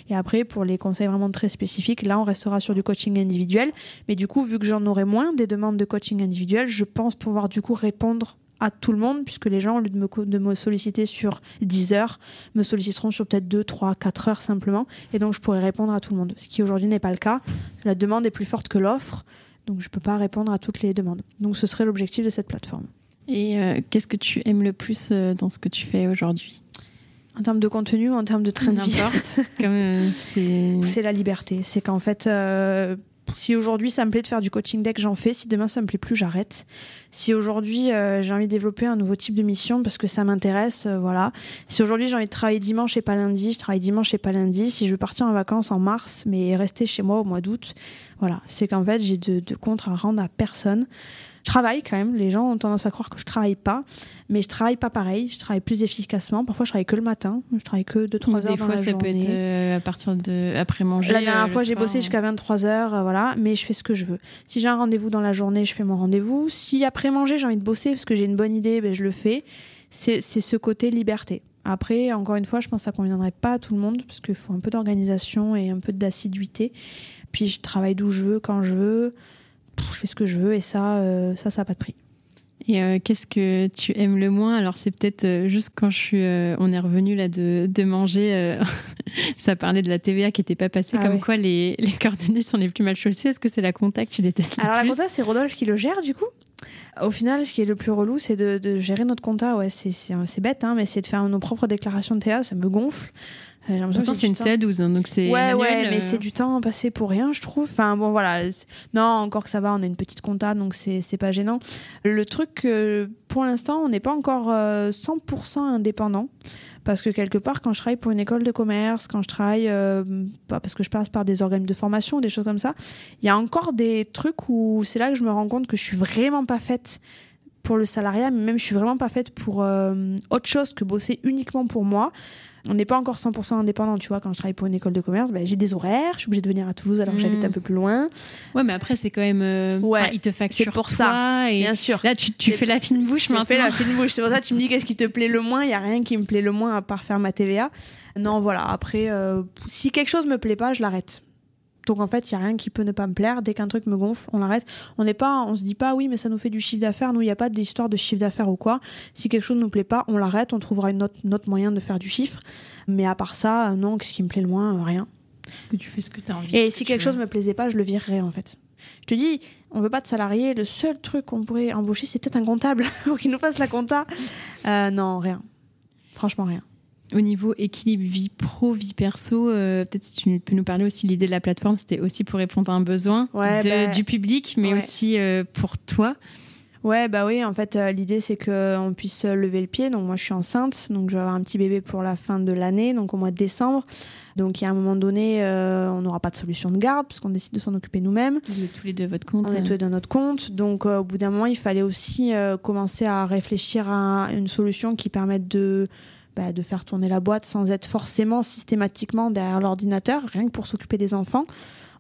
Et après, pour les conseils vraiment très spécifiques, là, on restera sur du coaching individuel. Mais du coup, vu que j'en aurai moins des demandes de coaching individuel, je pense pouvoir du coup répondre à tout le monde, puisque les gens, au lieu de me, de me solliciter sur 10 heures, me solliciteront sur peut-être 2, 3, 4 heures simplement. Et donc, je pourrais répondre à tout le monde. Ce qui aujourd'hui n'est pas le cas. La demande est plus forte que l'offre. Donc, je peux pas répondre à toutes les demandes. Donc, ce serait l'objectif de cette plateforme. Et euh, qu'est-ce que tu aimes le plus euh, dans ce que tu fais aujourd'hui? En termes de contenu ou en termes de train de vie? Euh, c'est... C'est la liberté. C'est qu'en fait, euh, si aujourd'hui ça me plaît de faire du coaching deck, j'en fais. Si demain ça me plaît plus, j'arrête. Si aujourd'hui euh, j'ai envie de développer un nouveau type de mission parce que ça m'intéresse, euh, voilà. Si aujourd'hui j'ai envie de travailler dimanche et pas lundi, je travaille dimanche et pas lundi. Si je veux partir en vacances en mars, mais rester chez moi au mois d'août, voilà. C'est qu'en fait j'ai de, de à rendre à personne. Je travaille quand même. Les gens ont tendance à croire que je travaille pas, mais je travaille pas pareil. Je travaille plus efficacement. Parfois, je travaille que le matin. Je travaille que 2-3 heures Des dans fois, la ça journée. peut être euh, à partir de après manger. La dernière euh, fois, j'ai bossé jusqu'à 23 heures, euh, voilà, mais je fais ce que je veux. Si j'ai un rendez-vous dans la journée, je fais mon rendez-vous. Si après manger, j'ai envie de bosser parce que j'ai une bonne idée, ben, je le fais. C'est c'est ce côté liberté. Après, encore une fois, je pense que ça conviendrait pas à tout le monde parce qu'il faut un peu d'organisation et un peu d'assiduité. Puis je travaille d'où je veux, quand je veux. Je fais ce que je veux et ça, euh, ça, ça n'a pas de prix. Et euh, qu'est-ce que tu aimes le moins? Alors c'est peut-être euh, juste quand je suis, euh, on est revenu là de, de manger, euh, ça parlait de la TVA qui n'était pas passée. Ah comme ouais. quoi les, les coordonnées sont les plus mal chaussées. Est-ce que c'est la contact que tu détestes le Alors la compta, c'est Rodolphe qui le gère du coup. Au final, ce qui est le plus relou, c'est de, de gérer notre compta. Ouais, c'est bête, hein, mais c'est de faire nos propres déclarations de TVA. Ça me gonfle. Euh, j'ai l'impression que c'est une temps- CA12, hein, donc c'est Ouais, manuel, ouais, mais euh, c'est du temps passé pour rien, je trouve. Enfin, bon, voilà. Non, encore que ça va, on a une petite compta, donc c'est pas gênant. Le truc, euh, pour l'instant, on n'est pas encore euh, 100% indépendant. Parce que quelque part, quand je travaille pour une école de commerce, quand je travaille, euh, parce que je passe par des organismes de formation, des choses comme ça, il y a encore des trucs où c'est là que je me rends compte que je suis vraiment pas faite pour le salariat, mais même je suis vraiment pas faite pour euh, autre chose que bosser uniquement pour moi. On n'est pas encore 100% indépendant, tu vois. Quand je travaille pour une école de commerce, ben, j'ai des horaires, je suis obligée de venir à Toulouse alors que Mm. j'habite un peu plus loin. Ouais, mais après, c'est quand même. euh, Ouais, ils te facturent pour toi, ça, Et Bien sûr. là, tu, tu fais la fine bouche maintenant. fais la fine bouche. C'est pour ça que tu me dis qu'est-ce qui te plaît le moins. Il y a rien qui me plaît le moins à part faire ma TVA. Non, voilà. Après, euh, si quelque chose me plaît pas, je l'arrête. Donc en fait, il y a rien qui peut ne pas me plaire. Dès qu'un truc me gonfle, on l'arrête. On n'est pas, on se dit pas oui, mais ça nous fait du chiffre d'affaires. Nous, il n'y a pas d'histoire de chiffre d'affaires ou quoi. Si quelque chose ne nous plaît pas, on l'arrête. On trouvera une autre, notre moyen de faire du chiffre. Mais à part ça, euh, non. Qu'est-ce qui me plaît le moins Euh, Rien. Que tu fais ce que tu as envie. Et ce si que quelque chose veux. me plaisait pas, je le virerais en fait. Je te dis, on veut pas de salarié. Le seul truc qu'on pourrait embaucher, c'est peut-être un comptable pour qu'il nous fasse la compta. Euh, non, rien. Franchement, rien. Au niveau équilibre vie pro, vie perso, euh, peut-être si tu peux nous parler aussi, l'idée de la plateforme, c'était aussi pour répondre à un besoin Ouais, de- bah, du public, mais ouais. aussi euh, pour toi. Ouais, bah oui, en fait, euh, l'idée c'est qu'on puisse lever le pied. Donc, moi, je suis enceinte, donc je vais avoir un petit bébé pour la fin de l'année, donc au mois de décembre. Donc, il y a un moment donné, euh, on n'aura pas de solution de garde, parce qu'on décide de s'en occuper nous-mêmes. Vous êtes tous les deux votre compte. On est tous les deux à notre compte. Donc, au bout d'un moment, il fallait aussi commencer à réfléchir à une solution qui permette de, bah, de faire tourner la boîte sans être forcément systématiquement derrière l'ordinateur, rien que pour s'occuper des enfants.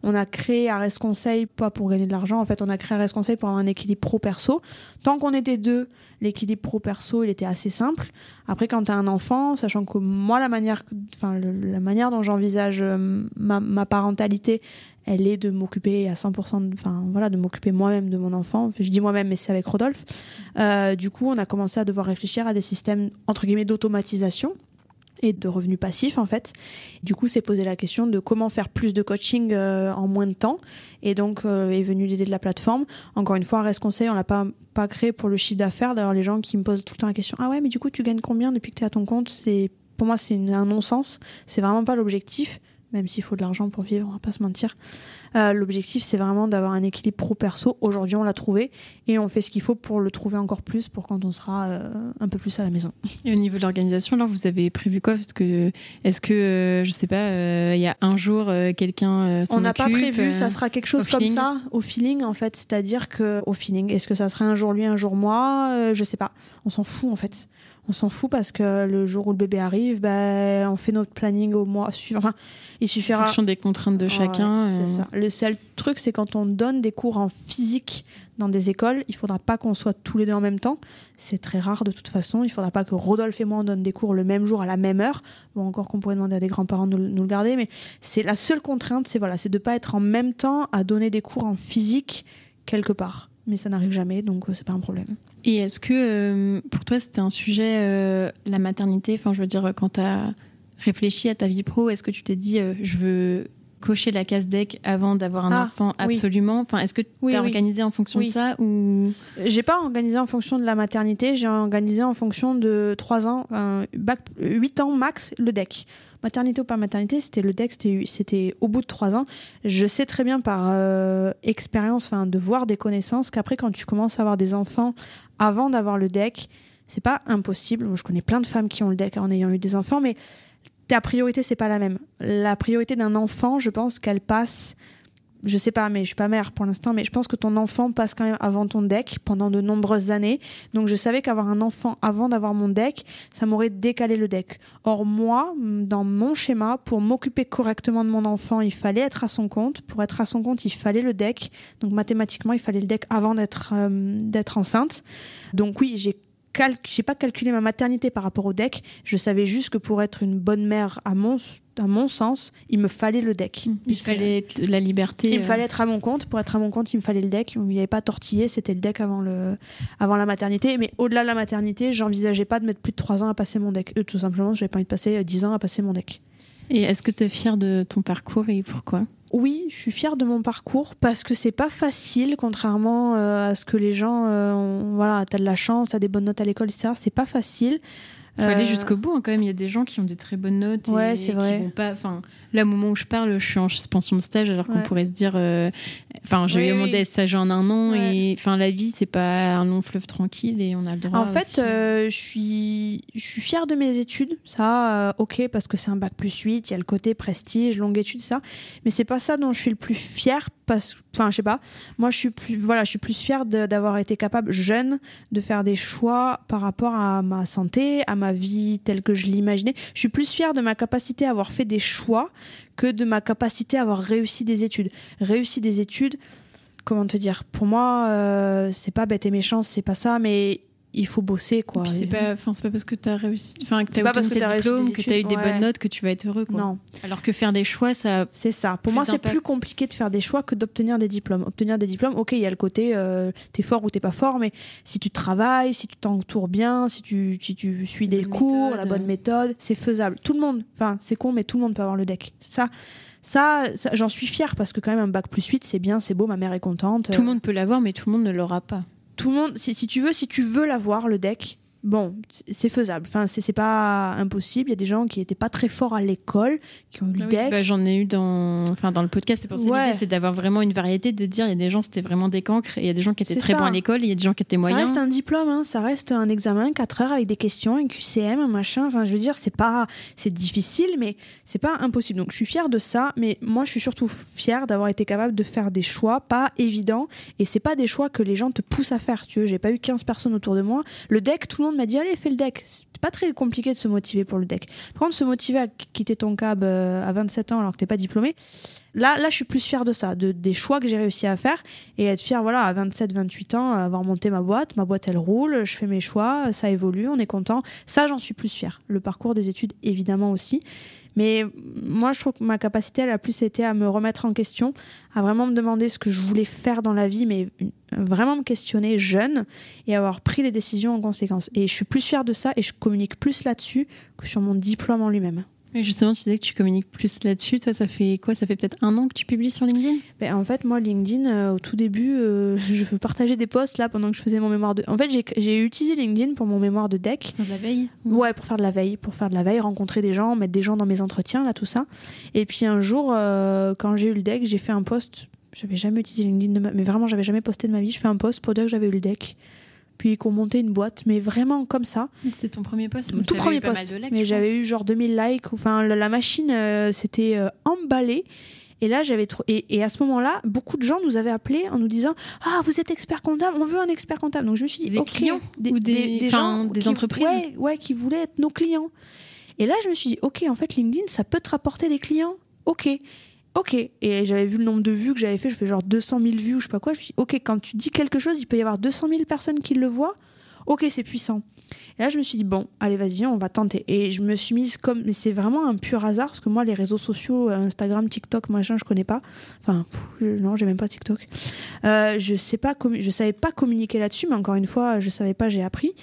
On a créé Ares Conseil, pas pour gagner de l'argent, en fait, on a créé Ares Conseil pour avoir un équilibre pro-perso. Tant qu'on était deux, l'équilibre pro-perso, il était assez simple. Après, quand tu as un enfant, sachant que moi, la manière, enfin, la manière dont j'envisage euh, ma parentalité, elle est de m'occuper à 100%, de- enfin voilà, de m'occuper moi-même de mon enfant. Je dis moi-même, mais c'est avec Rodolphe. Euh, du coup, on a commencé à devoir réfléchir à des systèmes entre guillemets d'automatisation et de revenus passifs en fait. Du coup, c'est posé la question de comment faire plus de coaching euh, en moins de temps. Et donc euh, est venue l'idée de la plateforme. Encore une fois, Reste Conseil, on l'a pas pas créé pour le chiffre d'affaires. D'ailleurs, les gens qui me posent tout le temps la question, ah ouais, mais du coup, tu gagnes combien depuis que tu es à ton compte? C'est pour moi, c'est un non-sens. C'est vraiment pas l'objectif. Même s'il faut de l'argent pour vivre, on va pas se mentir. Euh, L'objectif, c'est vraiment d'avoir un équilibre pro-perso. Aujourd'hui, on l'a trouvé et on fait ce qu'il faut pour le trouver encore plus pour quand on sera euh, un peu plus à la maison. Et au niveau de l'organisation, alors vous avez prévu quoi? Parce que est-ce que euh, je sais pas, euh, il y a un jour quelqu'un On n'a pas prévu, ça sera quelque chose comme feeling? ça, au feeling en fait. C'est-à-dire que au feeling, est-ce que ça sera un jour lui, un jour moi? Je sais pas. On s'en fout en fait. On s'en fout parce que le jour où le bébé arrive, ben, on fait notre planning au mois suivant. Enfin, il en suffira. fonction des contraintes de chacun. Ouais, euh, ça. Le seul truc, c'est quand on donne des cours en physique dans des écoles, il faudra pas qu'on soit tous les deux en même temps. C'est très rare de toute façon. Il faudra pas que Rodolphe et moi on donne des cours le même jour à la même heure. Bon, encore qu'on pourrait demander à des grands-parents de nous, le garder, mais c'est la seule contrainte, c'est voilà, c'est de pas être en même temps à donner des cours en physique quelque part. Mais ça n'arrive jamais, donc euh, c'est pas un problème. Et est-ce que euh, pour toi c'était un sujet, euh, la maternité? Enfin, je veux dire, quand tu as réfléchi à ta vie pro, est-ce que tu t'es dit, je veux cocher la case deck avant d'avoir un Ah, enfant oui. absolument Enfin, est-ce que tu as oui. organisé en fonction de ça ou J'ai pas organisé en fonction de la maternité, j'ai organisé en fonction de 3 ans, euh, bac, 8 ans max le deck. Maternité ou pas maternité, c'était le deck, c'était- c'était au bout de 3 ans. Je sais très bien par euh, expérience, enfin de voir des connaissances, qu'après quand tu commences à avoir des enfants avant d'avoir le deck, c'est pas impossible. Moi, Je connais plein de femmes qui ont le deck en ayant eu des enfants, mais ta priorité c'est pas la même. La priorité d'un enfant, je pense qu'elle passe je sais pas, mais je suis pas mère pour l'instant, mais je pense que ton enfant passe quand même avant ton deck pendant de nombreuses années. Donc je savais qu'avoir un enfant avant d'avoir mon deck, ça m'aurait décalé le deck. Or moi, dans mon schéma, pour m'occuper correctement de mon enfant, il fallait être à son compte. Pour être à son compte, il fallait le deck. Donc mathématiquement, il fallait le deck avant d'être euh, d'être enceinte. Donc oui, j'ai cal- j'ai pas calculé ma maternité par rapport au deck. Je savais juste que pour être une bonne mère à mon à mon sens, il me fallait le deck. il Puisque- fallait la liberté il me euh, fallait être à mon compte. Pour être à mon compte, il me fallait le deck. Il n'y avait pas tortillé, c'était le deck avant, le... avant la maternité. Mais au-delà de la maternité, j'envisageais pas de mettre plus de 3 ans à passer mon deck. Euh, tout simplement, j'avais pas envie de passer euh, 10 ans à passer mon deck. Et est-ce que tu es fière de ton parcours et pourquoi? Oui, je suis fière de mon parcours parce que c'est pas facile, contrairement euh, à ce que les gens euh, ont. Voilà, t'as de la chance, t'as des bonnes notes à l'école, etc. C'est pas facile. Il faut aller Euh, jusqu'au bout hein, quand même. Il y a des gens qui ont des très bonnes notes. et qui vrai. vont pas. Enfin, là, au moment où je parle, je suis en suspension de stage, alors qu'on pourrait se dire. euh, Enfin, j'ai Oui, eu mon oui. DStage en un an Ouais. et enfin, la vie, c'est pas un long fleuve tranquille et on a le droit. En fait, euh, je suis, je suis fière de mes études. Ça, euh, ok, parce que c'est un bac plus 8, il y a le côté prestige, longue étude, ça. Mais c'est pas ça dont je suis le plus fière. Parce, enfin, je sais pas. Moi, je suis plus, voilà, je suis plus fière d'avoir été capable, jeune, de faire des choix par rapport à ma santé, à ma vie telle que je l'imaginais. Je suis plus fière de ma capacité à avoir fait des choix que de ma capacité à avoir réussi des études. Réussi des études, comment te dire? Pour moi, euh, c'est pas bête et méchant, c'est pas ça, mais il faut bosser, quoi. C'est pas, c'est pas parce que réussi, enfin, pas parce t'as réussi diplômes, que tu as eu des ouais. bonnes notes, que tu vas être heureux. Quoi. Non, Alors que faire des choix, ça. c'est ça. Pour moi, c'est plus compliqué de faire des choix que d'obtenir des diplômes. Obtenir des diplômes, ok, il y a le côté euh, t'es fort ou t'es pas fort, mais si tu travailles, si tu t'entoures bien, si tu, si tu suis des cours, méthode. la bonne méthode, c'est faisable. Tout le monde, enfin, c'est con, mais tout le monde peut avoir le deck. Ça, ça, ça, j'en suis fière parce que quand même un bac plus 8, c'est bien, c'est beau, ma mère est contente. Tout le monde peut l'avoir, mais tout le monde ne l'aura pas. Tout le monde, si, si tu veux, si tu veux l'avoir, le deck, bon, c'est- faisable. Enfin, c'est pas impossible. Il y a des gens qui étaient pas très forts à l'école, qui ont eu le Ah oui, deck. bah, J'en ai eu dans, enfin, dans le podcast. C'est pour ça Ouais. l'idée, c'est d'avoir vraiment une variété, de dire il y a des gens c'était vraiment des cancres et il y a des gens qui étaient très ça. bons à l'école, il y a des gens qui étaient ça moyens. reste un diplôme, hein, ça reste un examen, 4 heures avec des questions, un QCM, un machin. Enfin, je veux dire, c'est pas, c'est difficile, mais c'est pas impossible. Donc, je suis fière de ça, mais moi, je suis surtout fière d'avoir été capable de faire des choix pas évidents. Et c'est pas des choix que les gens te poussent à faire. Tu veux, j'ai pas eu 15 personnes autour de moi. Le deck, tout le monde m'a dit, allez, fais le deck. C'est pas très compliqué de se motiver pour le deck. Par contre, se motiver à qu- quitter ton cab euh, à 27 ans alors que t'es pas diplômé, là, là, je suis plus fière de ça, de, des choix que j'ai réussi à faire et être fière, voilà, à 27, 28 ans, avoir monté ma boîte. Ma boîte, elle roule, je fais mes choix, ça évolue, on est content. Ça, j'en suis plus fière. Le parcours des études, évidemment aussi. Mais moi, je trouve que ma capacité, elle a plus été à me remettre en question, à vraiment me demander ce que je voulais faire dans la vie, mais vraiment me questionner jeune et avoir pris les décisions en conséquence. Et je suis plus fière de ça et je communique plus là-dessus que sur mon diplôme en lui-même. Et justement, tu disais que tu communiques plus là-dessus. Toi, ça fait quoi? Ça fait peut-être un an que tu publies sur LinkedIn? Ben, en fait, moi, LinkedIn, euh, au tout début, euh, je veux partager des posts là pendant que je faisais mon mémoire de. En fait, j'ai- j'ai utilisé LinkedIn pour mon mémoire de deck. Pour de la veille Ouais, pour faire de la veille, pour faire de la veille, rencontrer des gens, mettre des gens dans mes entretiens, là, tout ça. Et puis un jour, euh, quand j'ai eu le deck, j'ai fait un post. J'avais jamais utilisé LinkedIn, de ma... mais vraiment, j'avais jamais posté de ma vie. Je fais un post pour dire que j'avais eu le deck. Puis qu'on montait une boîte, mais vraiment comme ça. C'était ton premier post Tout premier post. mais j'avais eu genre 2000 likes. Enfin, la, la machine euh, s'était euh, emballée. Et là, j'avais trop. Et, et à ce moment-là, beaucoup de gens nous avaient appelés en nous disant Ah, vous êtes expert comptable, on veut un expert comptable. Donc je me suis dit Des clients ou des- enfin, des qui- entreprises ouais, ouais, qui voulaient être nos clients. Et là, je me suis dit Ok, en fait, LinkedIn, ça peut te rapporter des clients. Ok. Ok. Et j'avais vu le nombre de vues que j'avais fait. Je fais genre 200 000 vues ou je sais pas quoi. Je me suis dit Ok, quand tu dis quelque chose, il peut y avoir 200 000 personnes qui le voient. Ok, c'est puissant. Et là, je me suis dit, bon, allez, vas-y, on va tenter. Et je me suis mise comme. Mais c'est vraiment un pur hasard, parce que moi, les réseaux sociaux, euh, Instagram, TikTok, machin, je connais pas. Enfin, non, j'ai même pas TikTok. Euh, je sais pas, je savais pas communiquer là-dessus, mais encore une fois, je savais pas, j'ai appris.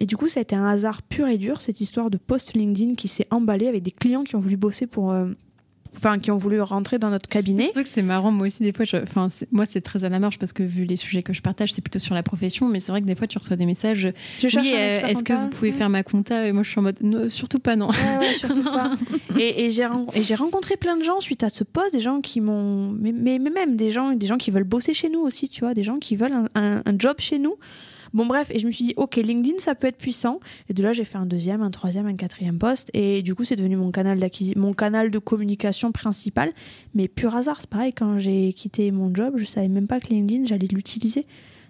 Et du coup, ça a été un hasard pur et dur, cette histoire de post LinkedIn qui s'est emballée avec des clients qui ont voulu bosser pour, euh, enfin qui ont voulu rentrer dans notre cabinet. C'est que c'est marrant, moi aussi des fois, enfin moi c'est très à la marge parce que vu les sujets que je partage, c'est plutôt sur la profession, mais c'est vrai que des fois tu reçois des messages. Je oui, euh, est-ce que vous pouvez faire ma compta? Et moi je suis en mode surtout pas non. Ouais, surtout pas. Et, et j'ai rencontré plein de gens suite à ce poste, des gens qui m'ont, mais, mais, même des gens, des gens qui veulent bosser chez nous aussi, tu vois, des gens qui veulent un, un job chez nous. Bon, bref, et je me suis dit, ok, LinkedIn, ça peut être puissant. Et de là, j'ai fait un deuxième, un troisième, un quatrième poste. Et du coup, c'est devenu mon canal, de communication principal. Mais pur hasard, c'est pareil, quand j'ai quitté mon job, je savais même pas que LinkedIn, j'allais l'utiliser.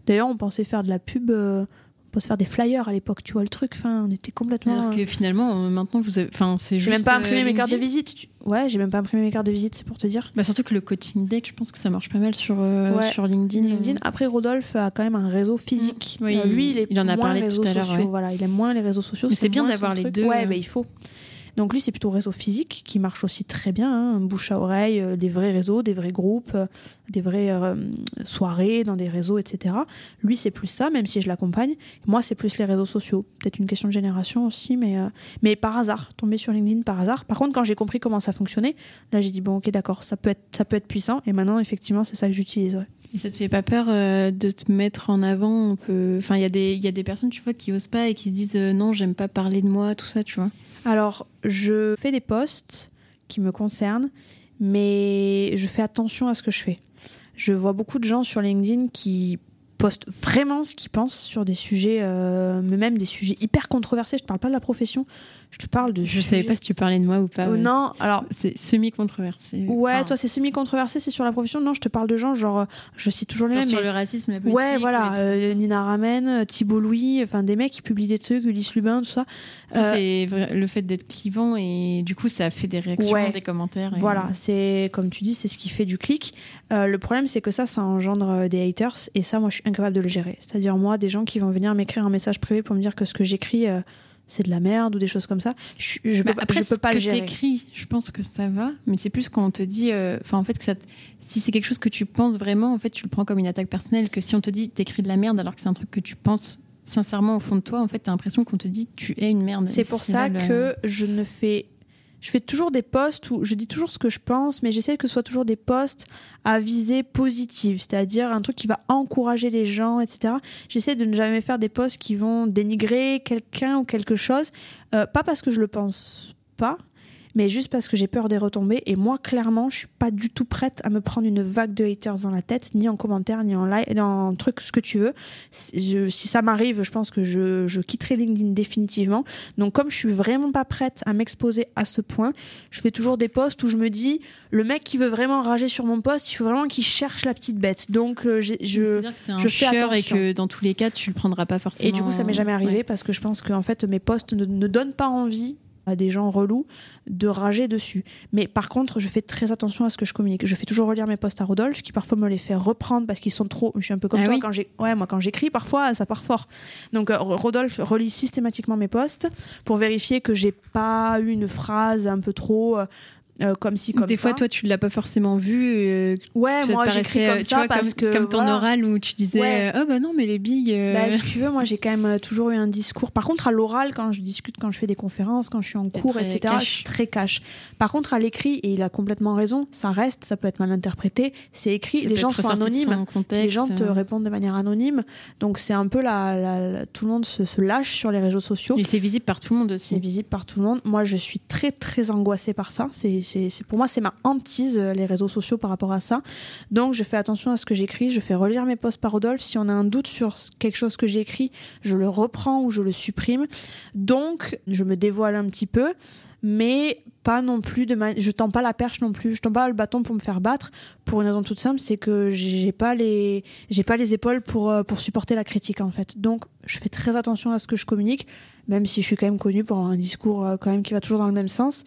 D'ailleurs, on pensait faire de la pub. Euh, se faire des flyers à l'époque, tu vois le truc. Enfin, on était complètement. Alors que finalement, euh, maintenant, vous avez... enfin, c'est juste. J'ai même pas imprimé mes cartes de visite. Ouais, j'ai même pas imprimé mes cartes de visite, c'est pour te dire. Bah surtout que le coaching deck, je pense que ça marche pas mal sur euh, sur LinkedIn. LinkedIn. Après, Rodolphe a quand même un réseau physique. Oui, euh, lui, il, est il en a moins parlé réseaux tout à sociaux. Voilà, il aime moins les réseaux sociaux. c'est bien d'avoir les deux. Ouais, mais il faut. Donc lui, c'est plutôt réseau physique qui marche aussi très bien, hein, bouche à oreille, euh, des vrais réseaux, des vrais groupes, euh, des vraies euh, soirées dans des réseaux, etc. Lui, c'est plus ça, même si je l'accompagne. Moi, c'est plus les réseaux sociaux. Peut-être une question de génération aussi, mais, mais par hasard, tomber sur LinkedIn par hasard. Par contre, quand j'ai compris comment ça fonctionnait, là, j'ai dit, bon, ok, d'accord, ça, peut être, ça peut être puissant. Et maintenant, effectivement, c'est ça que j'utilise. Et ça te fait pas peur de te mettre en avant? Enfin, il y, y, a des personnes, tu vois, qui osent pas et qui se disent non, j'aime pas parler de moi, tout ça, tu vois. Alors, je fais des posts qui me concernent, mais je fais attention à ce que je fais. Je vois beaucoup de gens sur LinkedIn qui postent vraiment ce qu'ils pensent sur des sujets, euh, même des sujets hyper controversés. Je ne parle pas de la profession, je te parle de. Je ne savais pas si tu parlais de moi ou pas. Oh, non, alors. C'est semi-controversé. Ouais, toi, c'est semi-controversé, c'est sur la profession. Non, je te parle de gens, genre, je cite toujours les mêmes. Sur le racisme, la politique. Ouais, voilà. Euh, Nina Ramen, Thibault Louis, enfin, des mecs qui publient des trucs, Ulysse Lubin, tout ça. Euh, c'est le fait d'être clivant et du coup, ça fait des réactions, des commentaires. Voilà, c'est, comme tu dis, c'est ce qui fait du clic. Euh, le problème, c'est que ça, ça engendre des haters et ça, moi, je suis incapable de le gérer. C'est-à-dire, moi, des gens qui vont venir m'écrire un message privé pour me dire que ce que j'écris c'est de la merde ou des choses comme ça. Je, je, peux, après, je peux pas le gérer. Écris, je pense que ça va, mais c'est plus quand on te dit, euh, enfin en fait que ça, si c'est quelque chose que tu penses vraiment, en fait tu le prends comme une attaque personnelle. Que si on te dit t'écris de la merde alors que c'est un truc que tu penses sincèrement au fond de toi, en fait t'as l'impression qu'on te dit tu es une merde. C'est pour ça que je ne fais je fais toujours des posts où je dis toujours ce que je pense, mais j'essaie que ce soit toujours des posts à visée positive, c'est-à-dire un truc qui va encourager les gens, etc. J'essaie de ne jamais faire des posts qui vont dénigrer quelqu'un ou quelque chose, euh, pas parce que je le pense pas, mais juste parce que j'ai peur des retombées. Et moi, clairement, je suis pas du tout prête à me prendre une vague de haters dans la tête, ni en commentaire, ni en live, en truc, ce que tu veux. si ça m'arrive, je pense que je, je quitterai LinkedIn définitivement. Donc, comme je suis vraiment pas prête à m'exposer à ce point, je fais toujours des posts où je me dis, le mec qui veut vraiment rager sur mon poste, il faut vraiment qu'il cherche la petite bête. Donc, euh, je, je, je fais attention. Et que dans tous les cas, tu le prendras pas forcément. Et du coup, ça m'est jamais arrivé parce que je pense que en fait, mes posts ne, ne donnent pas envie à des gens relous de rager dessus. Mais par contre, je fais très attention à ce que je communique. Je fais toujours relire mes posts à Rodolphe, qui parfois me les fait reprendre parce qu'ils sont trop. Je suis un peu comme ah toi quand j'ai. Ouais, moi quand j'écris, parfois ça part fort. Donc euh, Rodolphe relit systématiquement mes posts pour vérifier que j'ai pas eu une phrase un peu trop. Euh, euh, comme si comme des fois toi tu l'as pas forcément vu euh, ouais moi j'écris comme ça parce que comme ton oral où tu disais oh bah non mais les big euh, bah, si tu veux moi j'ai quand même toujours eu un discours. Par contre à l'oral quand je discute quand je fais des conférences quand je suis en cours etc je suis très cash. Par contre à l'écrit et il a complètement raison ça reste ça peut être mal interprété c'est écrit les gens sont anonymes. les gens te répondent de manière anonyme. Donc c'est un peu la, tout le monde se, se, lâche sur les réseaux sociaux. Et c'est visible par tout le monde aussi. C'est visible par tout le monde. Moi je suis très très angoissée par ça. C'est pour moi c'est ma hantise euh, les réseaux sociaux par rapport à ça. Donc je fais attention à ce que j'écris, je fais relire mes posts par Rodolphe. Si on a un doute sur quelque chose que j'ai écrit, je le reprends ou je le supprime. Donc je me dévoile un petit peu mais pas non plus de je tends pas la perche non plus je tends pas le bâton pour me faire battre pour une raison toute simple c'est que j'ai pas les j'ai pas les épaules pour euh, pour supporter la critique en fait donc je fais très attention à ce que je communique même si je suis quand même connue pour un discours euh, quand même qui va toujours dans le même sens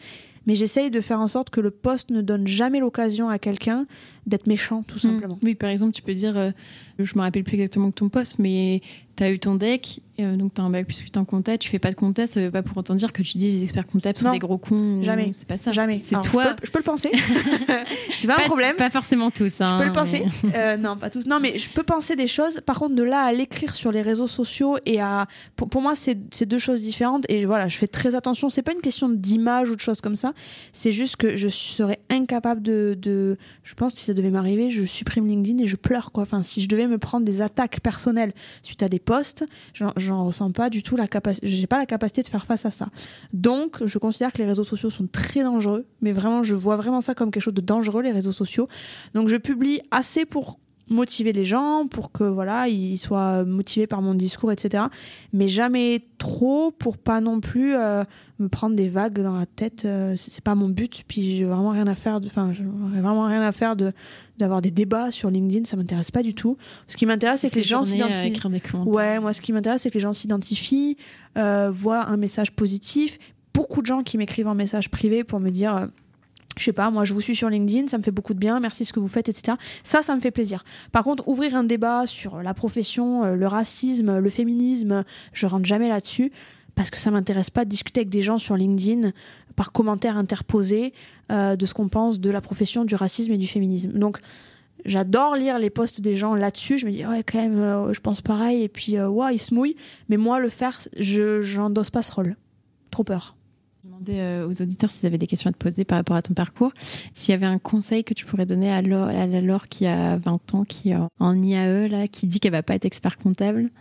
mais j'essaye de faire en sorte que le poste ne donne jamais l'occasion à quelqu'un d'être méchant, tout hmm. simplement. Oui, par exemple, tu peux dire, euh, je me rappelle plus exactement de ton poste, mais tu as eu ton deck, euh, donc tu as un bac plus 8 en compta, tu fais pas de compta, ça veut pas pour autant dire que tu dis les experts comptables sont Non. des gros cons. Jamais. C'est pas ça. Jamais. C'est Alors, toi. Je peux, je peux le penser. c'est pas, un problème. Pas forcément tous. Je hein, peux le mais- penser. Euh, non, pas tous. Non, mais je peux penser des choses. Par contre, de là à l'écrire sur les réseaux sociaux et à. Pour, pour moi, c'est c'est deux choses différentes. Et voilà, je fais très attention. C'est pas une question d'image ou de choses comme ça. C'est juste que je serais incapable de, de. Je pense que si ça devait m'arriver, je supprime LinkedIn et je pleure, quoi. Enfin, si je devais me prendre des attaques personnelles suite à des posts, j'en- j'en ressens pas du tout la capacité. J'ai pas la capacité de faire face à ça. Donc, je considère que les réseaux sociaux sont très dangereux. Mais vraiment, je vois vraiment ça comme quelque chose de dangereux, les réseaux sociaux. Donc je publie assez pour motiver les gens, pour que voilà, ils soient motivés par mon discours, etc. Mais jamais trop pour pas non plus euh, me prendre des vagues dans la tête. euh, c'est pas mon but. Puis j'ai vraiment rien à faire. Enfin, j'ai vraiment rien à faire de d'avoir des débats sur LinkedIn. Ça m'intéresse pas du tout. Ce qui m'intéresse, c'est que les gens à s'identifient. Ouais, moi, ce qui m'intéresse, c'est que les gens s'identifient, euh, voient un message positif. Beaucoup de gens qui m'écrivent en message privé pour me dire. Je sais pas, moi je vous suis sur LinkedIn, ça me fait beaucoup de bien, merci ce que vous faites, etc. Ça, ça me fait plaisir. Par contre, ouvrir un débat sur la profession, euh, le racisme, le féminisme, je rentre jamais là-dessus parce que ça m'intéresse pas de discuter avec des gens sur LinkedIn par commentaires interposés euh, de ce qu'on pense de la profession, du racisme et du féminisme. Donc, j'adore lire les posts des gens là-dessus. Je me dis, ouais, quand même, euh, je pense pareil. Et puis, euh, ouais, ils se mouillent. Mais moi, le faire, je j'endosse pas ce rôle. Trop peur. Je demandais euh, aux auditeurs s'ils avaient des questions à te poser par rapport à ton parcours. S'il y avait un conseil que tu pourrais donner à, Laure, à la Laure qui a 20 ans, qui est en IAE, là, qui dit qu'elle va pas être expert comptable,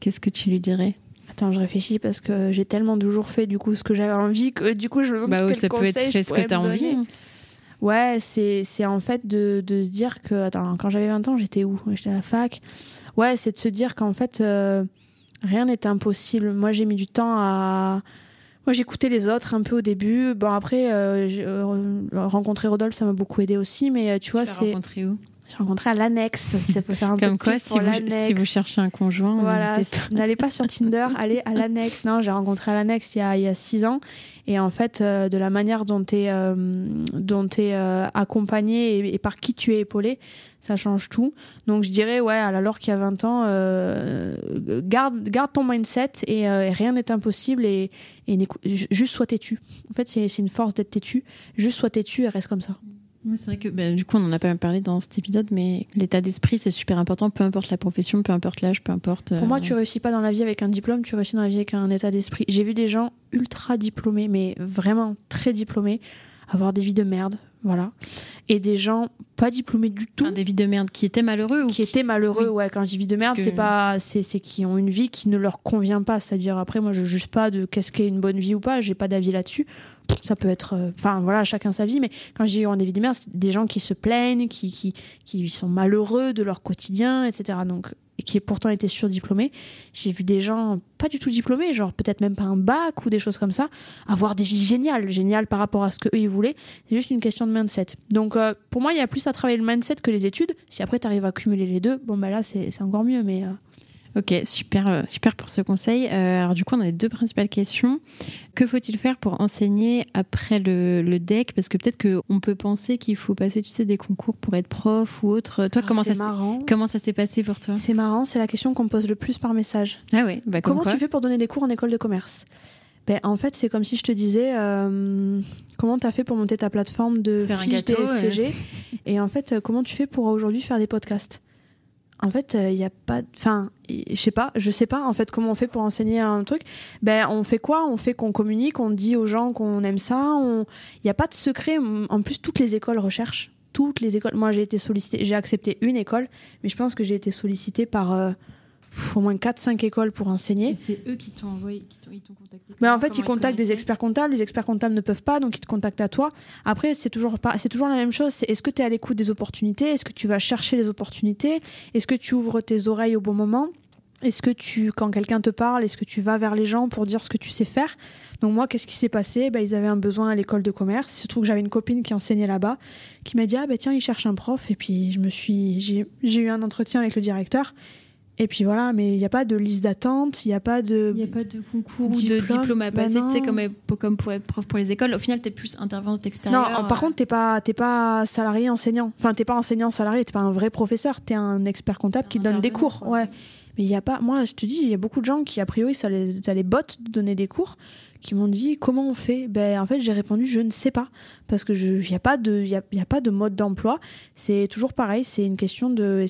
qu'est-ce que tu lui dirais? Attends, je réfléchis parce que j'ai tellement toujours fait du coup ce que j'avais envie que du coup je me demande Bah quel ça peut être fait ce que tu as envie. hein. Ouais, c'est c'est en fait de, de se dire que attends, quand j'avais 20 ans, j'étais où? J'étais à la fac. Ouais, c'est de se dire qu'en fait euh, rien n'est impossible. Moi, j'ai mis du temps à moi, j'écoutais les autres un peu au début. Bon, après, euh, euh, rencontrer Rodolphe, ça m'a beaucoup aidé aussi. Mais euh, tu vois, c'est. rencontré où? J'ai rencontré à l'annexe. Si ça peut faire un peu Comme de quoi, si vous, si vous cherchez un conjoint, Voilà, n'allez pas sur Tinder, allez à l'annexe. Non, j'ai rencontré à l'annexe il y a, il y a six ans. Et en fait, euh, de la manière dont tu es, dont t'es, accompagné et, et par qui tu es épaulé, ça change tout. Donc je dirais, ouais, à la Laure qui a 20 ans, euh, garde, garde ton mindset et, euh, et rien n'est impossible et, juste sois têtu. En fait, c'est une force d'être têtu. Juste sois têtu et reste comme ça. C'est vrai que bah, du coup, on en a pas parlé dans cet épisode, mais l'état d'esprit, c'est super important, peu importe la profession, peu importe l'âge, peu importe. Pour moi, euh, tu réussis pas dans la vie avec un diplôme, tu réussis dans la vie avec un état d'esprit. J'ai vu des gens ultra diplômés, mais vraiment très diplômés, avoir des vies de merde, voilà. Et des gens pas diplômés du tout, un des vies de merde qui étaient malheureux ou qui étaient malheureux. Ouais, quand je dis vie de merde, Que- c'est pas, c'est, c'est qui ont une vie qui ne leur convient pas. C'est-à-dire après, moi, je juge pas de qu'est-ce qu'est une bonne vie ou pas. J'ai pas d'avis là-dessus. Ça peut être, euh, enfin voilà, chacun sa vie. Mais quand je dis ont des vies de merde, c'est des gens qui se plaignent, qui, qui, qui sont malheureux de leur quotidien, etc. Donc, qui pourtant étaient surdiplômés. J'ai vu des gens pas du tout diplômés, genre peut-être même pas un bac ou des choses comme ça, avoir des vies géniales, géniales par rapport à ce que eux ils voulaient. C'est juste une question de mindset. Donc euh, pour moi, il y a plus à travailler le mindset que les études. Si après tu arrives à cumuler les deux, bon bah là c'est c'est encore mieux. Mais euh, Ok, super, euh, super pour ce conseil. Euh, alors du coup, on a les deux principales questions. Que faut-il faire pour enseigner après le, le DEC Parce que peut-être qu'on peut penser qu'il faut passer, tu sais, des concours pour être prof ou autre. Toi, ah, comment, ça marrant. comment ça s'est passé pour toi? C'est marrant, c'est la question qu'on me pose le plus par message. Ah ouais, bah comme Comment tu fais pour donner des cours en école de commerce? Ben, En fait, c'est comme si je te disais euh, comment tu as fait pour monter ta plateforme de Faire un fiches gâteau, DSCG et en fait, comment tu fais pour aujourd'hui faire des podcasts? En fait, il n'y a pas. Enfin, je sais pas, je sais pas en fait comment on fait pour enseigner un truc. Ben, on fait quoi? On fait qu'on communique, on dit aux gens qu'on aime ça. Il n'y a pas de secret. En plus, toutes les écoles recherchent. Toutes les écoles. Moi, j'ai été sollicitée. J'ai accepté une école, mais je pense que j'ai été sollicitée par euh, au moins 4-5 écoles pour enseigner. C'est eux qui t'ont envoyé, qui t'ont, ils t'ont contacté. Mais en fait, ils contactent des experts comptables. Les experts comptables ne peuvent pas, donc ils te contactent à toi. Après, c'est toujours pas, c'est toujours la même chose. C'est est-ce que tu es à l'écoute des opportunités? Est-ce que tu vas chercher les opportunités? Est-ce que tu ouvres tes oreilles au bon moment? Est-ce que tu, quand quelqu'un te parle, est-ce que tu vas vers les gens pour dire ce que tu sais faire? Donc moi, qu'est-ce qui s'est passé? Ben, Ils avaient un besoin à l'école de commerce. Il se trouve que j'avais une copine qui enseignait là-bas, qui m'a dit ah ben tiens, ils cherchent un prof. Et puis je me suis, j'ai, j'ai eu un entretien avec le directeur. Et puis voilà, mais il n'y a pas de liste d'attente, il n'y a pas de. Il n'y a pas de concours ou de diplôme à Bah passer, tu sais, comme, comme pour être prof pour les écoles. Au final, tu es plus intervenante extérieure. Non, par contre, t'es pas, t'es pas salarié enseignant. Enfin, t'es pas enseignant salarié, t'es pas un vrai professeur, t'es un expert comptable qui donne des cours. quoi. Ouais. Mais il y a pas, moi, je te dis, il y a beaucoup de gens qui, a priori, ça les, ça les botte de donner des cours, qui m'ont dit comment on fait? Ben, en fait, j'ai répondu, je ne sais pas, parce que je, il y a pas de, y a, y a pas de mode d'emploi. C'est toujours pareil, c'est une question de,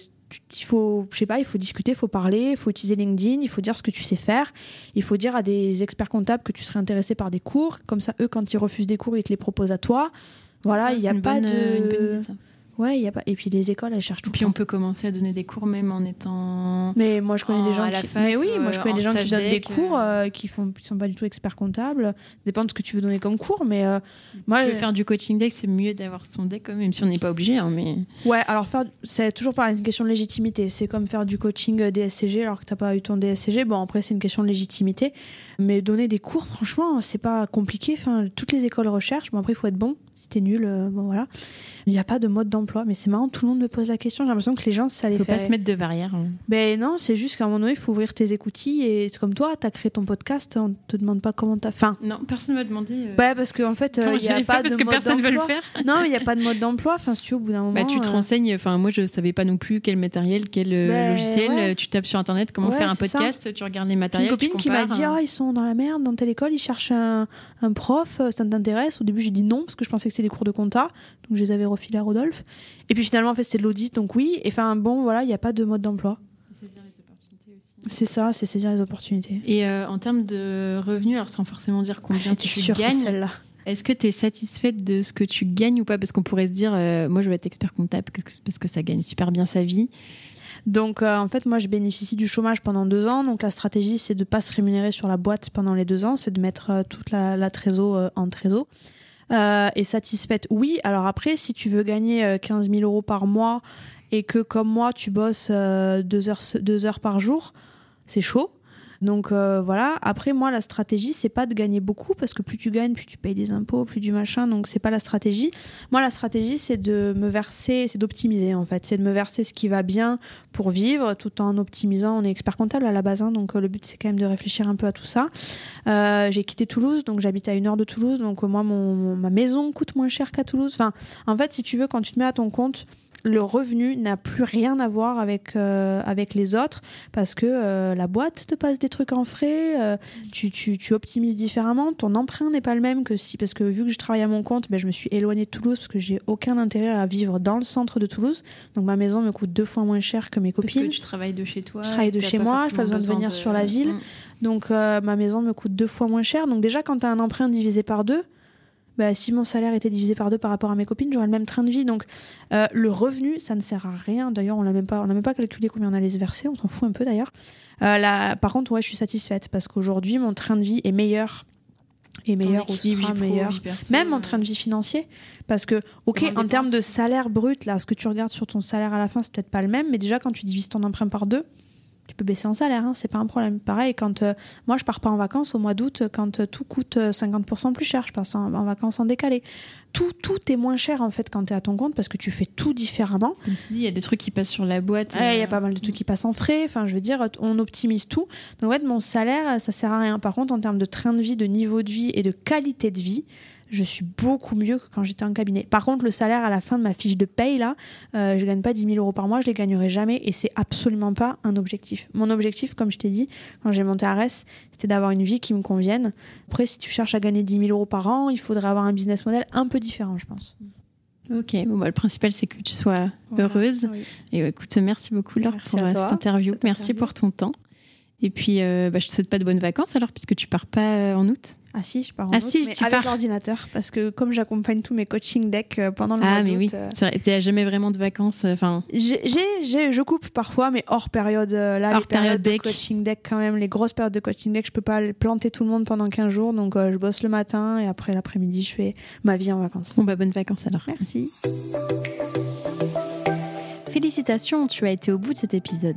il faut, je sais pas, il faut discuter, il faut parler, il faut utiliser LinkedIn, il faut dire ce que tu sais faire, il faut dire à des experts comptables que tu serais intéressé par des cours, comme ça, eux, quand ils refusent des cours, ils te les proposent à toi. Voilà, il n'y a pas bonne de. Ouais, il y a pas. Et puis les écoles, elles cherchent tout Puis le on peut commencer à donner des cours même en étant. Mais moi, je connais en- des gens à la qui. fac, mais oui, moi, euh, je connais en des gens qui donnent des cours euh, qui font, qui sont pas du tout experts comptables. Ça dépend de ce que tu veux donner comme cours, mais euh, moi, Tu veux faire du coaching deck, c'est mieux d'avoir son deck, quand même, si on n'est pas obligé. hein, mais... ouais. Alors faire, c'est toujours pareil, c'est une question de légitimité. C'est comme faire du coaching euh, DSCG alors que t'as pas eu ton DSCG. Bon, après, c'est une question de légitimité. Mais donner des cours, franchement, c'est pas compliqué. Enfin, toutes les écoles recherchent. Bon, après, il faut être bon. T'es nul, euh, bon voilà. Il n'y a pas de mode d'emploi, mais c'est marrant. Tout le monde me pose la question. J'ai l'impression que les gens, ça les faut fait. pas se mettre de barrière. hein. Ben non, c'est juste qu'à un moment donné, il faut ouvrir tes écoutilles et c'est comme toi, tu as créé ton podcast, on te demande pas comment t'as. Enfin, Non, personne m'a demandé. euh, ouais, parce qu'en fait, euh, il n'y a pas parce de que mode personne veut le d'emploi. faire. Non, mais il n'y a pas de mode d'emploi. Enfin, si tu au bout d'un moment. Bah, tu te euh, renseignes. Enfin, moi, je savais pas non plus quel matériel, quel Ben, logiciel. ouais. Tu tapes sur internet comment Ouais, faire un ça. podcast. Tu regardes les J'ai matériels. une copine tu qui m'a dit hein. Ah, ils sont dans la merde dans telle école, ils cherchent un, un prof, ça t'intéresse Au début, j'ai dit non parce que je pensais que c'était des cours de compta, donc je les avais refilés à Rodolphe. Et puis finalement, en fait, c'était de l'audit, donc oui. Et enfin, bon, voilà, il n'y a pas de mode d'emploi. Saisir les opportunités aussi. C'est ça, c'est saisir les opportunités. Et euh, en termes de revenus, alors sans forcément dire Ah, combien J'étais tu gagnes, celle-là. est-ce que tu es satisfaite de ce que tu gagnes ou pas? Parce qu'on pourrait se dire, euh, moi je veux être expert comptable parce que- parce que ça gagne super bien sa vie. Donc euh, en fait, moi, je bénéficie du chômage pendant deux ans. Donc la stratégie, c'est de pas se rémunérer sur la boîte pendant les deux ans, c'est de mettre euh, toute la, la trésor euh, en trésor. Euh, et satisfaite, oui. Alors après, si tu veux gagner euh, 15 000 euros par mois et que comme moi, tu bosses euh, deux, heures, deux heures par jour, c'est chaud. Donc euh, voilà. Après, moi, la stratégie, c'est pas de gagner beaucoup parce que plus tu gagnes, plus tu payes des impôts, plus du machin. Donc c'est pas la stratégie. Moi, la stratégie, c'est de me verser, c'est d'optimiser en fait. C'est de me verser ce qui va bien pour vivre tout en optimisant. On est expert comptable à la base, hein, donc euh, le but c'est quand même de réfléchir un peu à tout ça. Euh, j'ai quitté Toulouse, donc j'habite à une heure de Toulouse, donc moi ma maison coûte moins cher qu'à Toulouse. Enfin, en fait, si tu veux, quand tu te mets à ton compte, le revenu n'a plus rien à voir avec euh, avec les autres parce que euh, la boîte te passe des trucs en frais, euh, tu, tu, tu optimises différemment, ton emprunt n'est pas le même que si parce que vu que je travaille à mon compte, ben, je me suis éloignée de Toulouse parce que j'ai aucun intérêt à vivre dans le centre de Toulouse, donc ma maison me coûte deux fois moins cher que mes Parce copines. que tu travailles de chez toi. Je travaille de chez pas moi, j'ai pas forcément besoin de venir sur la ville. Mm. Donc ma maison me coûte deux fois moins cher. Donc déjà quand tu as un emprunt divisé par deux, bah, si mon salaire était divisé par deux par rapport à mes copines, j'aurais le même train de vie. Donc euh, le revenu, ça ne sert à rien. D'ailleurs, on n'a même pas, on même pas calculé combien on allait se verser. On s'en fout un peu d'ailleurs. Euh, là, par contre, ouais, je suis satisfaite parce qu'aujourd'hui, mon train de vie est meilleur et meilleur ou équilibre sera meilleur. Même mon euh, train de vie financier, parce que ok, en termes de salaire brut, là, ce que tu regardes sur ton salaire à la fin, c'est peut-être pas le même, mais déjà quand tu divises ton emprunt par deux, tu peux baisser en salaire, hein, c'est pas un problème. Pareil, quand euh, moi je pars pas en vacances au mois d'août, quand euh, tout coûte euh, 50% plus cher, je passe en, en vacances en décalé. Tout, tout est moins cher en fait quand tu es à ton compte parce que tu fais tout différemment. Comme tu dis, il y a des trucs qui passent sur la boîte. Ouais, Il y a euh, pas mal de trucs qui passent en frais. Enfin, je veux dire, on optimise tout. Donc, en fait, mon salaire, ça sert à rien. Par contre, en termes de train de vie, de niveau de vie et de qualité de vie, je suis beaucoup mieux que quand j'étais en cabinet. Par contre, le salaire à la fin de ma fiche de paye, là, euh, je gagne pas 10 000 euros par mois, je les gagnerai jamais et c'est absolument pas un objectif. Mon objectif, comme je t'ai dit, quand j'ai monté à Arès, c'était d'avoir une vie qui me convienne. Après, si tu cherches à gagner 10 000 euros par an, il faudrait avoir un business model un peu différent, je pense. Ok, bon, bah, le principal c'est que tu sois Voilà. heureuse. Oui. Et écoute, merci beaucoup Laure Merci pour euh, toi cette interview. Merci pour ton temps. Et puis, euh, bah, je te souhaite pas de bonnes vacances alors, puisque tu pars pas euh, en août. Ah si, je pars en Ah août, si, mais tu avec l'ordinateur parce que comme j'accompagne tous mes coaching decks euh, pendant le Ah, mois mais d'août, oui, euh, vrai, t'as jamais vraiment de vacances. euh, Enfin, je coupe parfois, mais hors période. Là, Hors les périodes période de coaching deck quand même, les grosses périodes de coaching deck, je peux pas planter tout le monde pendant 15 jours, donc euh, je bosse le matin et après l'après-midi, je fais ma vie en vacances. bon, bah, bonnes vacances alors. Merci. Félicitations, tu as été au bout de cet épisode.